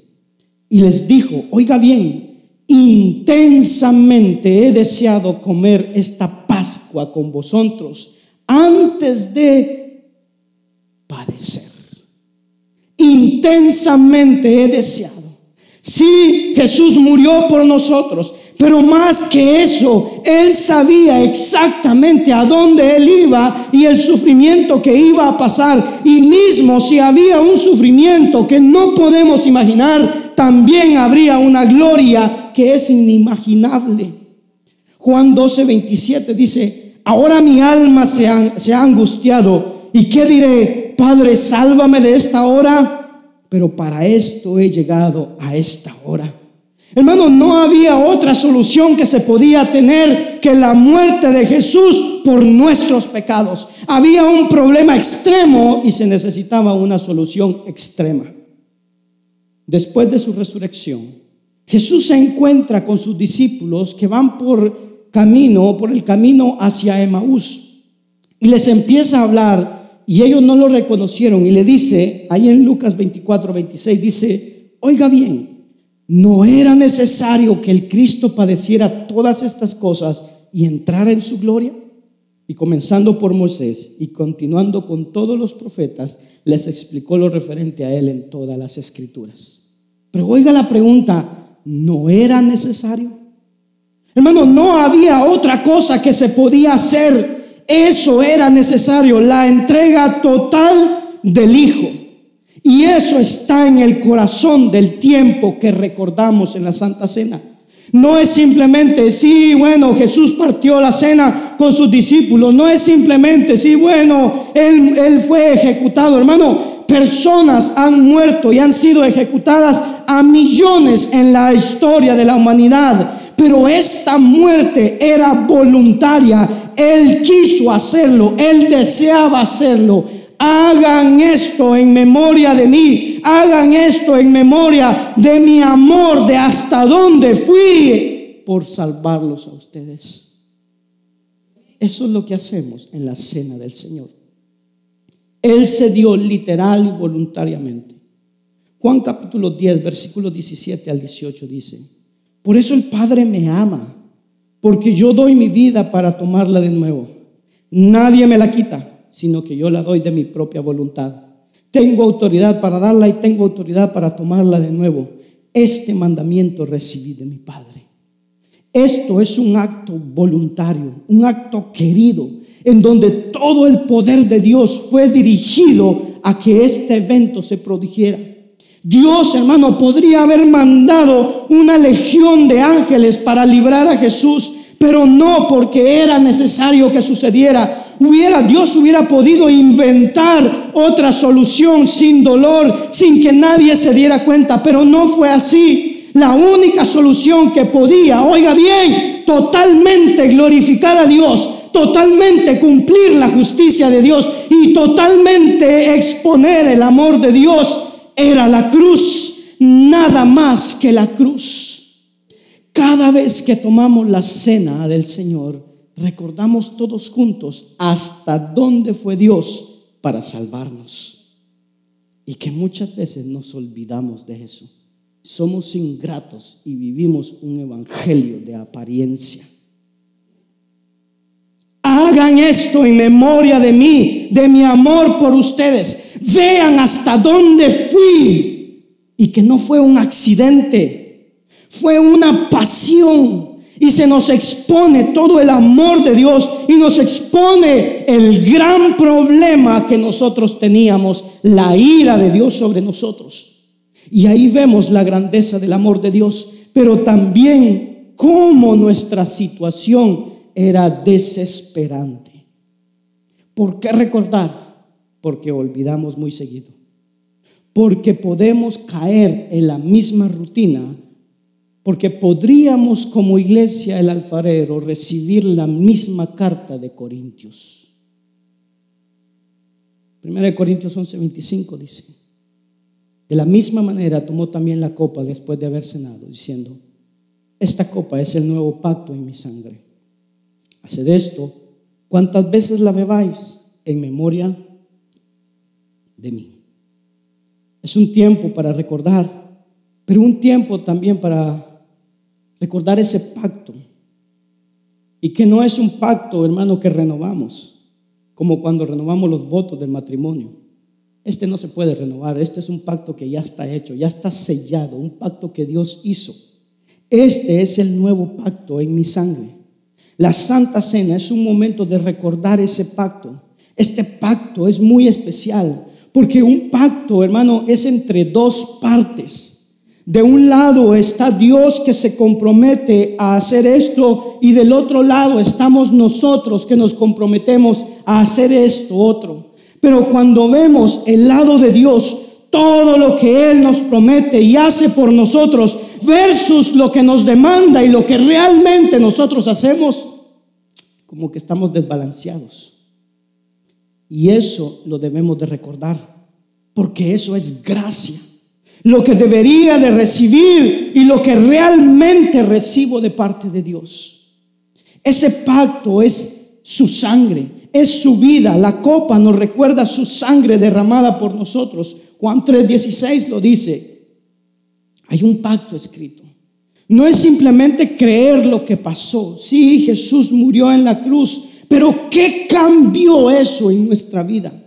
y les dijo, oiga bien, intensamente he deseado comer esta Pascua con vosotros antes de padecer. Intensamente he deseado. Sí, Jesús murió por nosotros, pero más que eso, Él sabía exactamente a dónde Él iba y el sufrimiento que iba a pasar. Y mismo si había un sufrimiento que no podemos imaginar, también habría una gloria que es inimaginable. Juan 12, 27 dice, ahora mi alma se ha, se ha angustiado. ¿Y qué diré? Padre, sálvame de esta hora. Pero para esto he llegado a esta hora. Hermano, no había otra solución que se podía tener que la muerte de Jesús por nuestros pecados. Había un problema extremo y se necesitaba una solución extrema. Después de su resurrección, Jesús se encuentra con sus discípulos que van por camino, por el camino hacia Emaús. Y les empieza a hablar y ellos no lo reconocieron. Y le dice, ahí en Lucas 24, 26, dice, oiga bien, no era necesario que el Cristo padeciera todas estas cosas y entrara en su gloria. Y comenzando por Moisés y continuando con todos los profetas, les explicó lo referente a él en todas las escrituras. Pero oiga la pregunta, ¿no era necesario? Hermano, no había otra cosa que se podía hacer. Eso era necesario, la entrega total del Hijo. Y eso está en el corazón del tiempo que recordamos en la Santa Cena. No es simplemente, sí, bueno, Jesús partió la cena con sus discípulos. No es simplemente, sí, bueno, él, él fue ejecutado. Hermano, personas han muerto y han sido ejecutadas a millones en la historia de la humanidad pero esta muerte era voluntaria. Él quiso hacerlo, él deseaba hacerlo. Hagan esto en memoria de mí, hagan esto en memoria de mi amor, de hasta dónde fui por salvarlos a ustedes. Eso es lo que hacemos en la cena del Señor. Él se dio literal y voluntariamente. Juan capítulo 10, versículo 17 al 18 dice, por eso el Padre me ama, porque yo doy mi vida para tomarla de nuevo. Nadie me la quita, sino que yo la doy de mi propia voluntad. Tengo autoridad para darla y tengo autoridad para tomarla de nuevo. Este mandamiento recibí de mi Padre. Esto es un acto voluntario, un acto querido, en donde todo el poder de Dios fue dirigido a que este evento se produjera. Dios, hermano, podría haber mandado una legión de ángeles para librar a Jesús, pero no porque era necesario que sucediera. Hubiera, Dios hubiera podido inventar otra solución sin dolor, sin que nadie se diera cuenta, pero no fue así. La única solución que podía, oiga bien, totalmente glorificar a Dios, totalmente cumplir la justicia de Dios y totalmente exponer el amor de Dios era la cruz, nada más que la cruz. Cada vez que tomamos la cena del Señor, recordamos todos juntos hasta dónde fue Dios para salvarnos. Y que muchas veces nos olvidamos de eso. Somos ingratos y vivimos un evangelio de apariencia. Hagan esto en memoria de mí, de mi amor por ustedes. Vean hasta dónde fui. Y que no fue un accidente, fue una pasión. Y se nos expone todo el amor de Dios y nos expone el gran problema que nosotros teníamos, la ira de Dios sobre nosotros. Y ahí vemos la grandeza del amor de Dios, pero también cómo nuestra situación era desesperante. ¿Por qué recordar? Porque olvidamos muy seguido. Porque podemos caer en la misma rutina. Porque podríamos como iglesia el alfarero recibir la misma carta de Corintios. Primera de Corintios 11:25 dice, de la misma manera tomó también la copa después de haber cenado, diciendo, esta copa es el nuevo pacto en mi sangre. Haced esto cuantas veces la bebáis en memoria de mí. Es un tiempo para recordar, pero un tiempo también para recordar ese pacto. Y que no es un pacto, hermano, que renovamos. como cuando renovamos los votos del matrimonio. Este no se puede renovar, este es un pacto que ya está hecho, ya está sellado, un pacto que Dios hizo. Este es el nuevo pacto en mi sangre. La Santa Cena es un momento de recordar ese pacto. Este pacto es muy especial porque un pacto, hermano, es entre dos partes. De un lado está Dios que se compromete a hacer esto y del otro lado estamos nosotros que nos comprometemos a hacer esto otro. Pero cuando vemos el lado de Dios, todo lo que Él nos promete y hace por nosotros versus lo que nos demanda y lo que realmente nosotros hacemos, como que estamos desbalanceados. Y eso lo debemos de recordar, porque eso es gracia lo que debería de recibir y lo que realmente recibo de parte de Dios. Ese pacto es su sangre, es su vida. La copa nos recuerda su sangre derramada por nosotros. Juan 3:16 lo dice. Hay un pacto escrito. No es simplemente creer lo que pasó. Sí, Jesús murió en la cruz, pero ¿qué cambió eso en nuestra vida?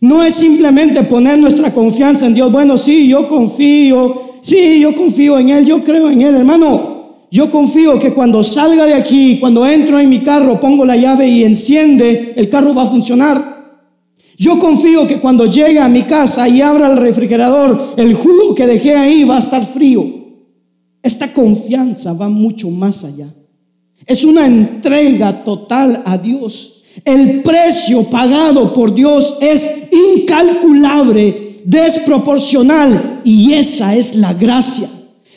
No es simplemente poner nuestra confianza en Dios. Bueno, sí, yo confío. Sí, yo confío en Él. Yo creo en Él, hermano. Yo confío que cuando salga de aquí, cuando entro en mi carro, pongo la llave y enciende, el carro va a funcionar. Yo confío que cuando llegue a mi casa y abra el refrigerador, el jugo que dejé ahí va a estar frío. Esta confianza va mucho más allá. Es una entrega total a Dios. El precio pagado por Dios es incalculable, desproporcional y esa es la gracia.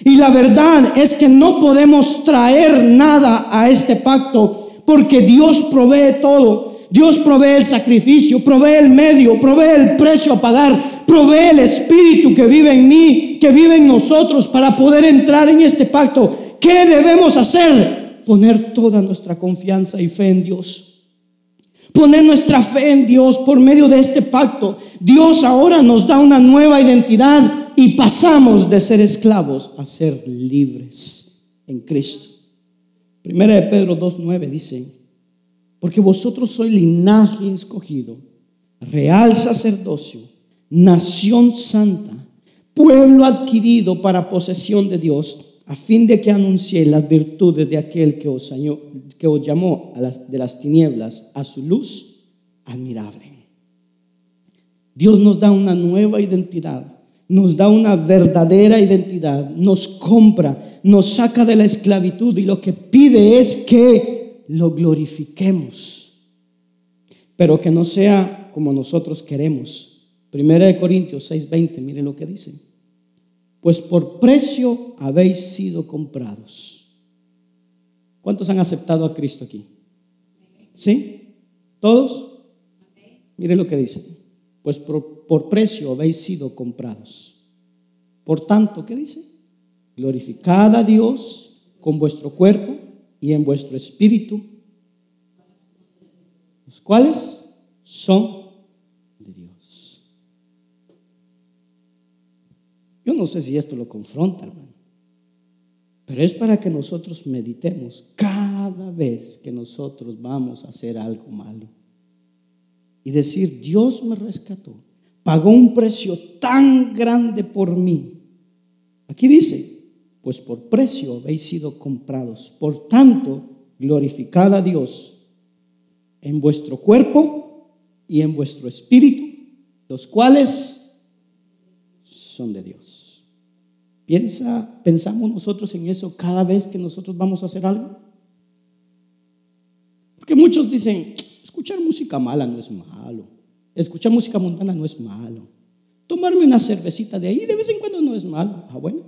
Y la verdad es que no podemos traer nada a este pacto porque Dios provee todo. Dios provee el sacrificio, provee el medio, provee el precio a pagar, provee el espíritu que vive en mí, que vive en nosotros para poder entrar en este pacto. ¿Qué debemos hacer? Poner toda nuestra confianza y fe en Dios poner nuestra fe en Dios por medio de este pacto. Dios ahora nos da una nueva identidad y pasamos de ser esclavos a ser libres en Cristo. Primera de Pedro 2.9 dice, porque vosotros sois linaje escogido, real sacerdocio, nación santa, pueblo adquirido para posesión de Dios a fin de que anuncie las virtudes de aquel que os, llamó de las tinieblas a su luz admirable. Dios nos da una nueva identidad, nos da una verdadera identidad, nos compra, nos saca de la esclavitud y lo que pide es que lo glorifiquemos, pero que no sea como nosotros queremos. Primera de Corintios 6:20, miren lo que dice pues por precio habéis sido comprados. ¿Cuántos han aceptado a Cristo aquí? ¿Sí? ¿Todos? Mire lo que dice. Pues por, precio habéis sido comprados. Por tanto, ¿qué dice? Glorificad a Dios con vuestro cuerpo y en vuestro espíritu, los cuales son Yo no sé si esto lo confronta, hermano. Pero es para que nosotros meditemos cada vez que nosotros vamos a hacer algo malo. Y decir, Dios me rescató, pagó un precio tan grande por mí. Aquí dice, pues por precio habéis sido comprados. Por tanto, glorificad a Dios en vuestro cuerpo y en vuestro espíritu, los cuales son de Dios. Piensa, pensamos nosotros en eso cada vez que nosotros vamos a hacer algo. Porque muchos dicen, escuchar música mala no es malo. Escuchar música mundana no es malo. Tomarme una cervecita de ahí de vez en cuando no es malo. Ah, bueno.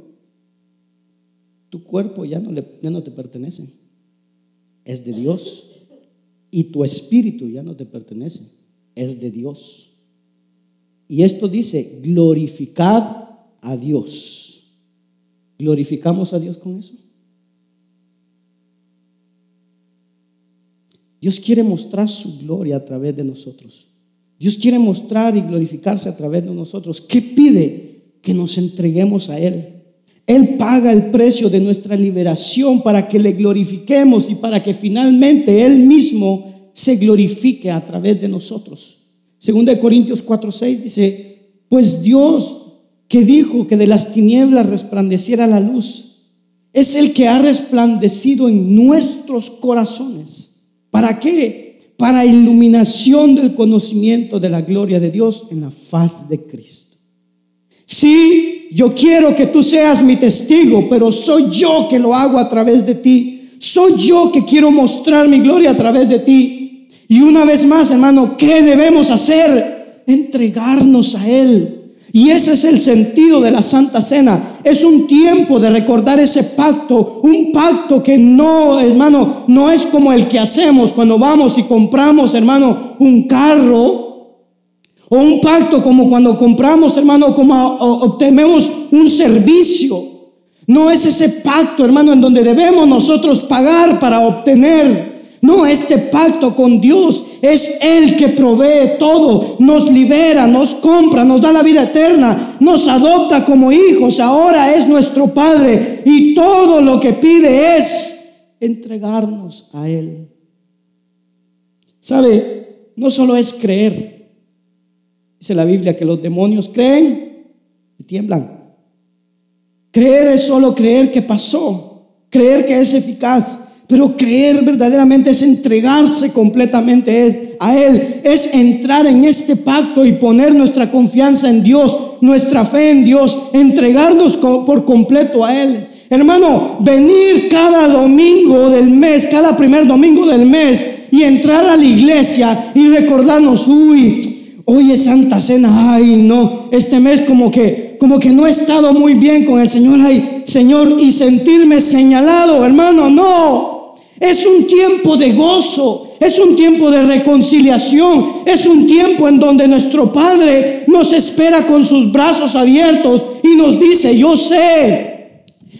Tu cuerpo ya no, le, ya no te pertenece. Es de Dios. Y tu espíritu ya no te pertenece. Es de Dios. Y esto dice, glorificad a Dios. ¿Glorificamos a Dios con eso? Dios quiere mostrar su gloria a través de nosotros. Dios quiere mostrar y glorificarse a través de nosotros. ¿Qué pide? Que nos entreguemos a Él. Él paga el precio de nuestra liberación para que le glorifiquemos y para que finalmente Él mismo se glorifique a través de nosotros. Segunda de Corintios 4:6 dice, pues Dios que dijo que de las tinieblas resplandeciera la luz, es el que ha resplandecido en nuestros corazones. ¿Para qué? Para iluminación del conocimiento de la gloria de Dios en la faz de Cristo. Sí, yo quiero que tú seas mi testigo, pero soy yo que lo hago a través de ti. Soy yo que quiero mostrar mi gloria a través de ti. Y una vez más, hermano, ¿qué debemos hacer? Entregarnos a Él y ese es el sentido de la Santa Cena. Es un tiempo de recordar ese pacto. Un pacto que no, hermano, no es como el que hacemos cuando vamos y compramos, hermano, un carro. O un pacto como cuando compramos, hermano, como obtenemos un servicio. No es ese pacto, hermano, en donde debemos nosotros pagar para obtener no, este pacto con Dios es el que provee todo, nos libera, nos compra, nos da la vida eterna, nos adopta como hijos, ahora es nuestro Padre y todo lo que pide es entregarnos a Él. ¿Sabe? No solo es creer, dice la Biblia que los demonios creen y tiemblan. Creer es solo creer que pasó, creer que es eficaz. Pero creer verdaderamente es entregarse completamente a Él, es entrar en este pacto y poner nuestra confianza en Dios, nuestra fe en Dios, entregarnos por completo a Él. Hermano, venir cada domingo del mes, cada primer domingo del mes y entrar a la iglesia y recordarnos, uy, hoy es Santa Cena, ay, no, este mes como que como que no he estado muy bien con el Señor, ay, Señor, y sentirme señalado, hermano, no. Es un tiempo de gozo, es un tiempo de reconciliación, es un tiempo en donde nuestro Padre nos espera con sus brazos abiertos y nos dice, yo sé,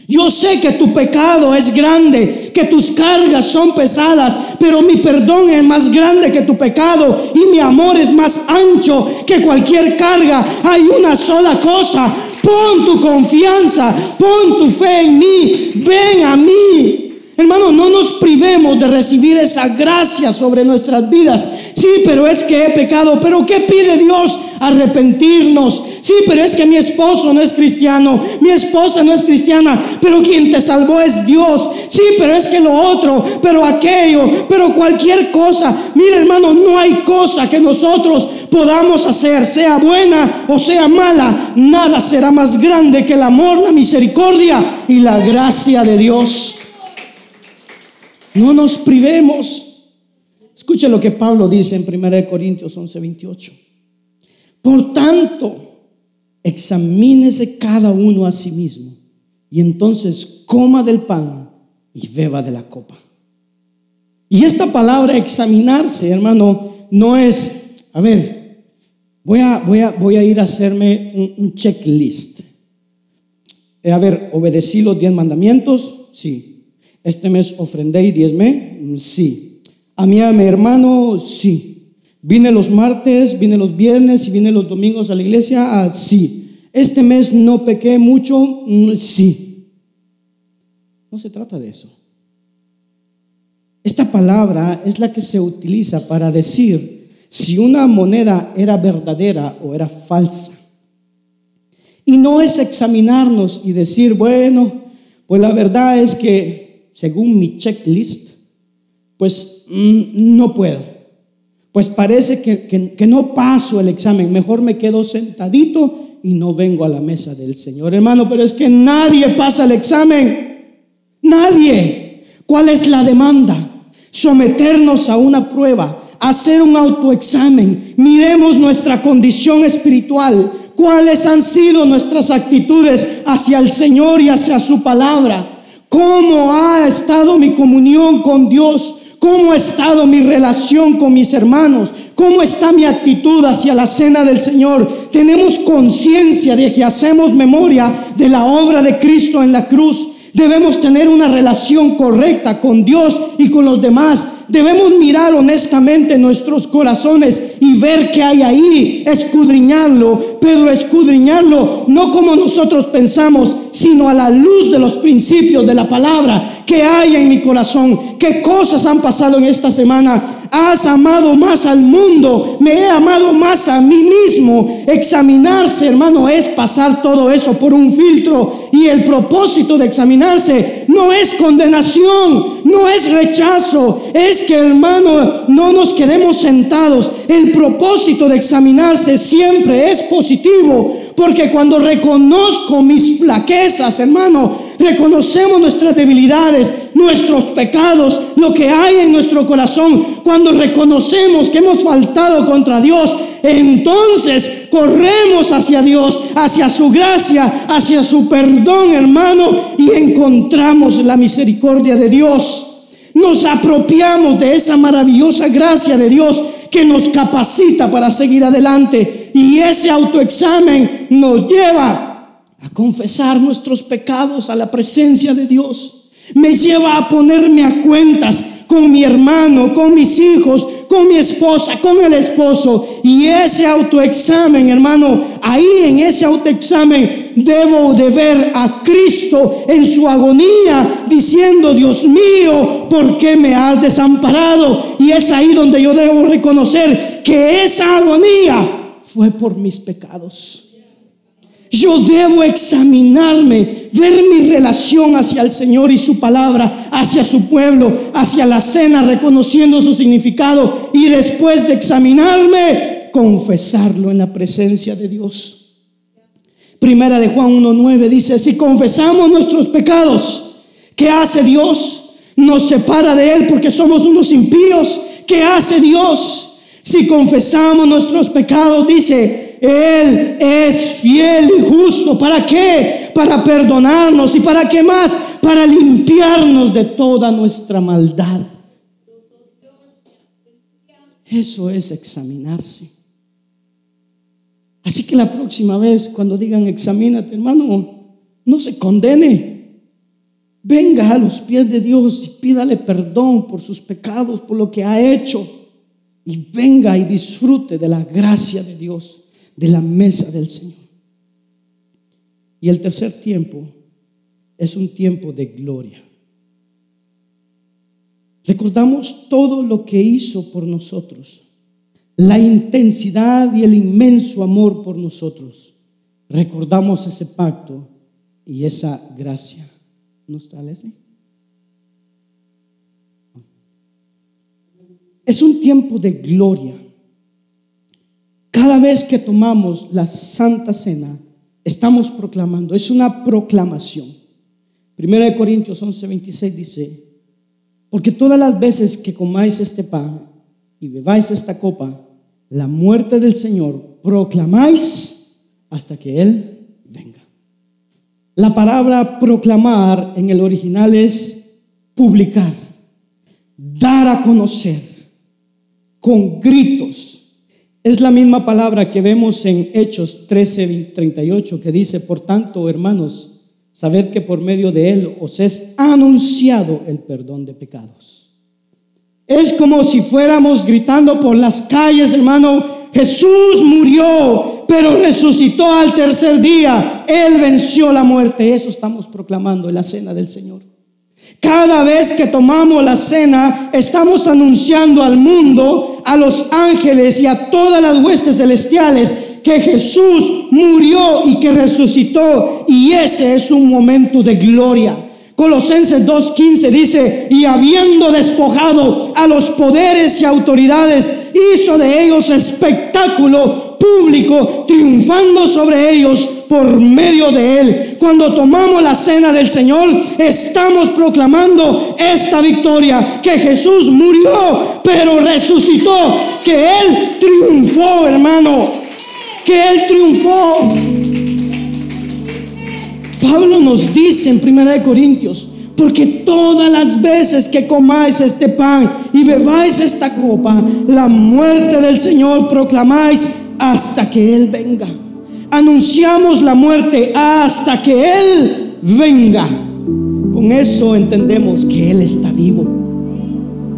yo sé que tu pecado es grande, que tus cargas son pesadas, pero mi perdón es más grande que tu pecado y mi amor es más ancho que cualquier carga. Hay una sola cosa, pon tu confianza, pon tu fe en mí, ven a mí. Hermano, no nos privemos de recibir esa gracia sobre nuestras vidas. Sí, pero es que he pecado. Pero ¿qué pide Dios? Arrepentirnos. Sí, pero es que mi esposo no es cristiano. Mi esposa no es cristiana. Pero quien te salvó es Dios. Sí, pero es que lo otro. Pero aquello. Pero cualquier cosa. Mire, hermano, no hay cosa que nosotros podamos hacer, sea buena o sea mala. Nada será más grande que el amor, la misericordia y la gracia de Dios. No nos privemos. Escuche lo que Pablo dice en 1 Corintios 11, 28. Por tanto, examínese cada uno a sí mismo y entonces coma del pan y beba de la copa. Y esta palabra examinarse, hermano, no es, a ver, voy a, voy a, voy a ir a hacerme un, checklist. A ver, obedecí los diez mandamientos, sí. ¿Este mes ofrendé y diezmé? Mm, sí. ¿A mí, a mi hermano? Sí. ¿Vine los martes, vine los viernes y vine los domingos a la iglesia? Ah, sí. ¿Este mes no pequé mucho? Mm, sí. No se trata de eso. Esta palabra es la que se utiliza para decir si una moneda era verdadera o era falsa. Y no es examinarnos y decir, bueno, pues la verdad es que según mi checklist, pues mm, no puedo. Pues parece que, no paso el examen, mejor me quedo sentadito y no vengo a la mesa del Señor. Hermano, pero es que nadie pasa el examen. Nadie. ¿Cuál es la demanda? Someternos a una prueba, hacer un autoexamen. Miremos nuestra condición espiritual. ¿Cuáles han sido nuestras actitudes hacia el Señor y hacia su palabra? ¿Cómo ha estado mi comunión con Dios? ¿Cómo ha estado mi relación con mis hermanos? ¿Cómo está mi actitud hacia la cena del Señor? Tenemos conciencia de que hacemos memoria de la obra de Cristo en la cruz. Debemos tener una relación correcta con Dios y con los demás. Debemos mirar honestamente nuestros corazones y ver qué hay ahí, escudriñarlo pero escudriñarlo no como nosotros pensamos, sino a la luz de los principios de la palabra que hay en mi corazón. ¿Qué cosas han pasado en esta semana? Has amado más al mundo, me he amado más a mí mismo. Examinarse, hermano, es pasar todo eso por un filtro. Y el propósito de examinarse no es condenación, no es rechazo, es que, hermano, no nos quedemos sentados. El propósito de examinarse siempre es positivo, porque cuando reconozco mis flaquezas, hermano, reconocemos nuestras debilidades, nuestros pecados, lo que hay en nuestro corazón, cuando reconocemos que hemos faltado contra Dios, entonces corremos hacia Dios, hacia su gracia, hacia su perdón, hermano, y encontramos la misericordia de Dios. Nos apropiamos de esa maravillosa gracia de Dios que nos capacita para seguir adelante. Y ese autoexamen nos lleva a confesar nuestros pecados a la presencia de Dios me lleva a ponerme a cuentas con mi hermano, con mis hijos, con mi esposa, con el esposo. Y ese autoexamen, hermano, ahí en ese autoexamen debo de ver a Cristo en su agonía, diciendo, Dios mío, ¿por qué me has desamparado? Y es ahí donde yo debo reconocer que esa agonía fue por mis pecados. Yo debo examinarme, ver mi relación hacia el Señor y su palabra, hacia su pueblo, hacia la cena, reconociendo su significado y después de examinarme, confesarlo en la presencia de Dios. Primera de Juan 1.9 dice, si confesamos nuestros pecados, ¿qué hace Dios? Nos separa de Él porque somos unos impíos. ¿Qué hace Dios? Si confesamos nuestros pecados, dice, él es fiel y justo. ¿Para qué? Para perdonarnos. ¿Y para qué más? Para limpiarnos de toda nuestra maldad. Eso es examinarse. Así que la próxima vez cuando digan examínate, hermano, no se condene. Venga a los pies de Dios y pídale perdón por sus pecados, por lo que ha hecho. Y venga y disfrute de la gracia de Dios de la mesa del Señor. Y el tercer tiempo es un tiempo de gloria. Recordamos todo lo que hizo por nosotros, la intensidad y el inmenso amor por nosotros. Recordamos ese pacto y esa gracia. ¿No está Leslie? Es un tiempo de gloria. Cada vez que tomamos la Santa Cena, estamos proclamando, es una proclamación. Primera de Corintios 11, 26 dice, porque todas las veces que comáis este pan y bebáis esta copa, la muerte del Señor proclamáis hasta que Él venga. La palabra proclamar en el original es publicar, dar a conocer, con gritos, es la misma palabra que vemos en Hechos 13, 38, que dice, por tanto, hermanos, saber que por medio de él os es anunciado el perdón de pecados. Es como si fuéramos gritando por las calles, hermano, Jesús murió, pero resucitó al tercer día. Él venció la muerte. Eso estamos proclamando en la cena del Señor. Cada vez que tomamos la cena, estamos anunciando al mundo, a los ángeles y a todas las huestes celestiales que Jesús murió y que resucitó. Y ese es un momento de gloria. Colosenses 2.15 dice, y habiendo despojado a los poderes y autoridades, hizo de ellos espectáculo público, triunfando sobre ellos por medio de Él. Cuando tomamos la cena del Señor, estamos proclamando esta victoria, que Jesús murió, pero resucitó, que Él triunfó, hermano, que Él triunfó. Pablo nos dice en 1 Corintios, porque todas las veces que comáis este pan y bebáis esta copa, la muerte del Señor proclamáis hasta que Él venga anunciamos la muerte hasta que Él venga. Con eso entendemos que Él está vivo.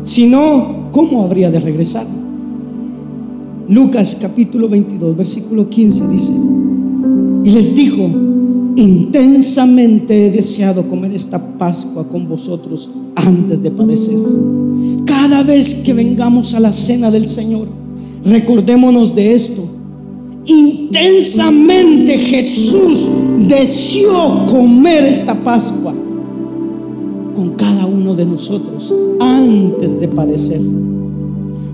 Si no, ¿cómo habría de regresar? Lucas capítulo 22, versículo 15 dice, y les dijo, intensamente he deseado comer esta Pascua con vosotros antes de padecer. Cada vez que vengamos a la cena del Señor, recordémonos de esto. Intensamente Jesús deseó comer esta Pascua con cada uno de nosotros antes de padecer.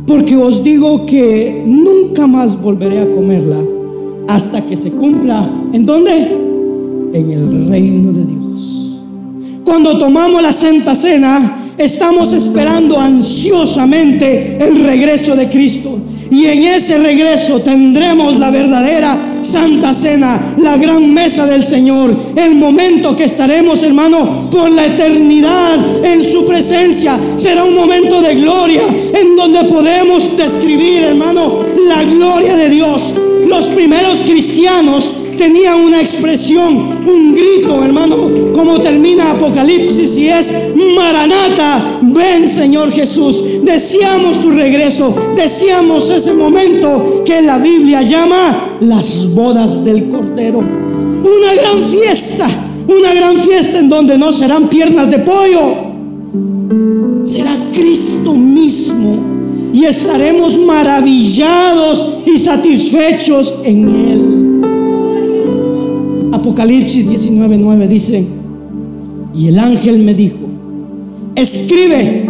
Porque os digo que nunca más volveré a comerla hasta que se cumpla. ¿En dónde? En el reino de Dios. Cuando tomamos la Santa Cena, estamos esperando ansiosamente el regreso de Cristo. Y en ese regreso tendremos la verdadera Santa Cena, la gran mesa del Señor, el momento que estaremos, hermano, por la eternidad en su presencia. Será un momento de gloria en donde podemos describir, hermano, la gloria de Dios. Los primeros cristianos tenía una expresión, un grito, hermano, como termina Apocalipsis y es Maranata, ven Señor Jesús. Deseamos tu regreso, deseamos ese momento que la Biblia llama las bodas del Cordero. Una gran fiesta, una gran fiesta en donde no serán piernas de pollo, será Cristo mismo y estaremos maravillados y satisfechos en Él. Apocalipsis 19:9 dice, y el ángel me dijo, escribe,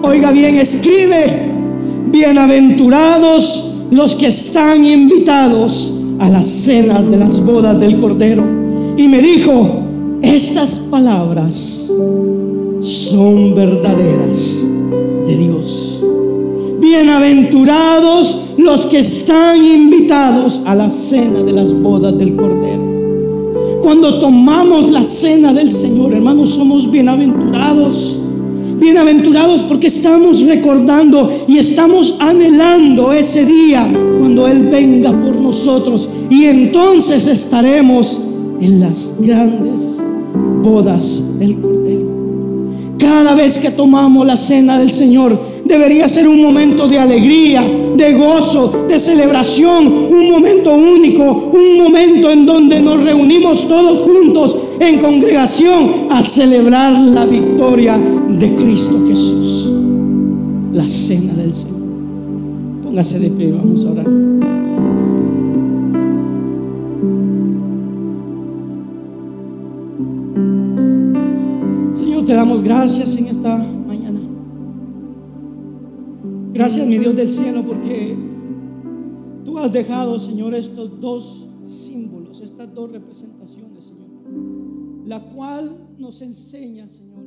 oiga bien, escribe, bienaventurados los que están invitados a las cenas de las bodas del Cordero. Y me dijo, estas palabras son verdaderas de Dios. Bienaventurados los que están invitados a la cena de las bodas del Cordero. Cuando tomamos la cena del Señor, hermanos, somos bienaventurados. Bienaventurados porque estamos recordando y estamos anhelando ese día cuando Él venga por nosotros. Y entonces estaremos en las grandes bodas del Cordero. Cada vez que tomamos la cena del Señor, debería ser un momento de alegría, de gozo, de celebración, un momento único, un momento en donde nos reunimos todos juntos en congregación a celebrar la victoria de Cristo Jesús. La cena del Señor. Póngase de pie, vamos a orar. Señor, te damos gracias en esta. Gracias, mi Dios del cielo, porque tú has dejado, Señor, estos dos símbolos, estas dos representaciones, Señor, la cual nos enseña, Señor,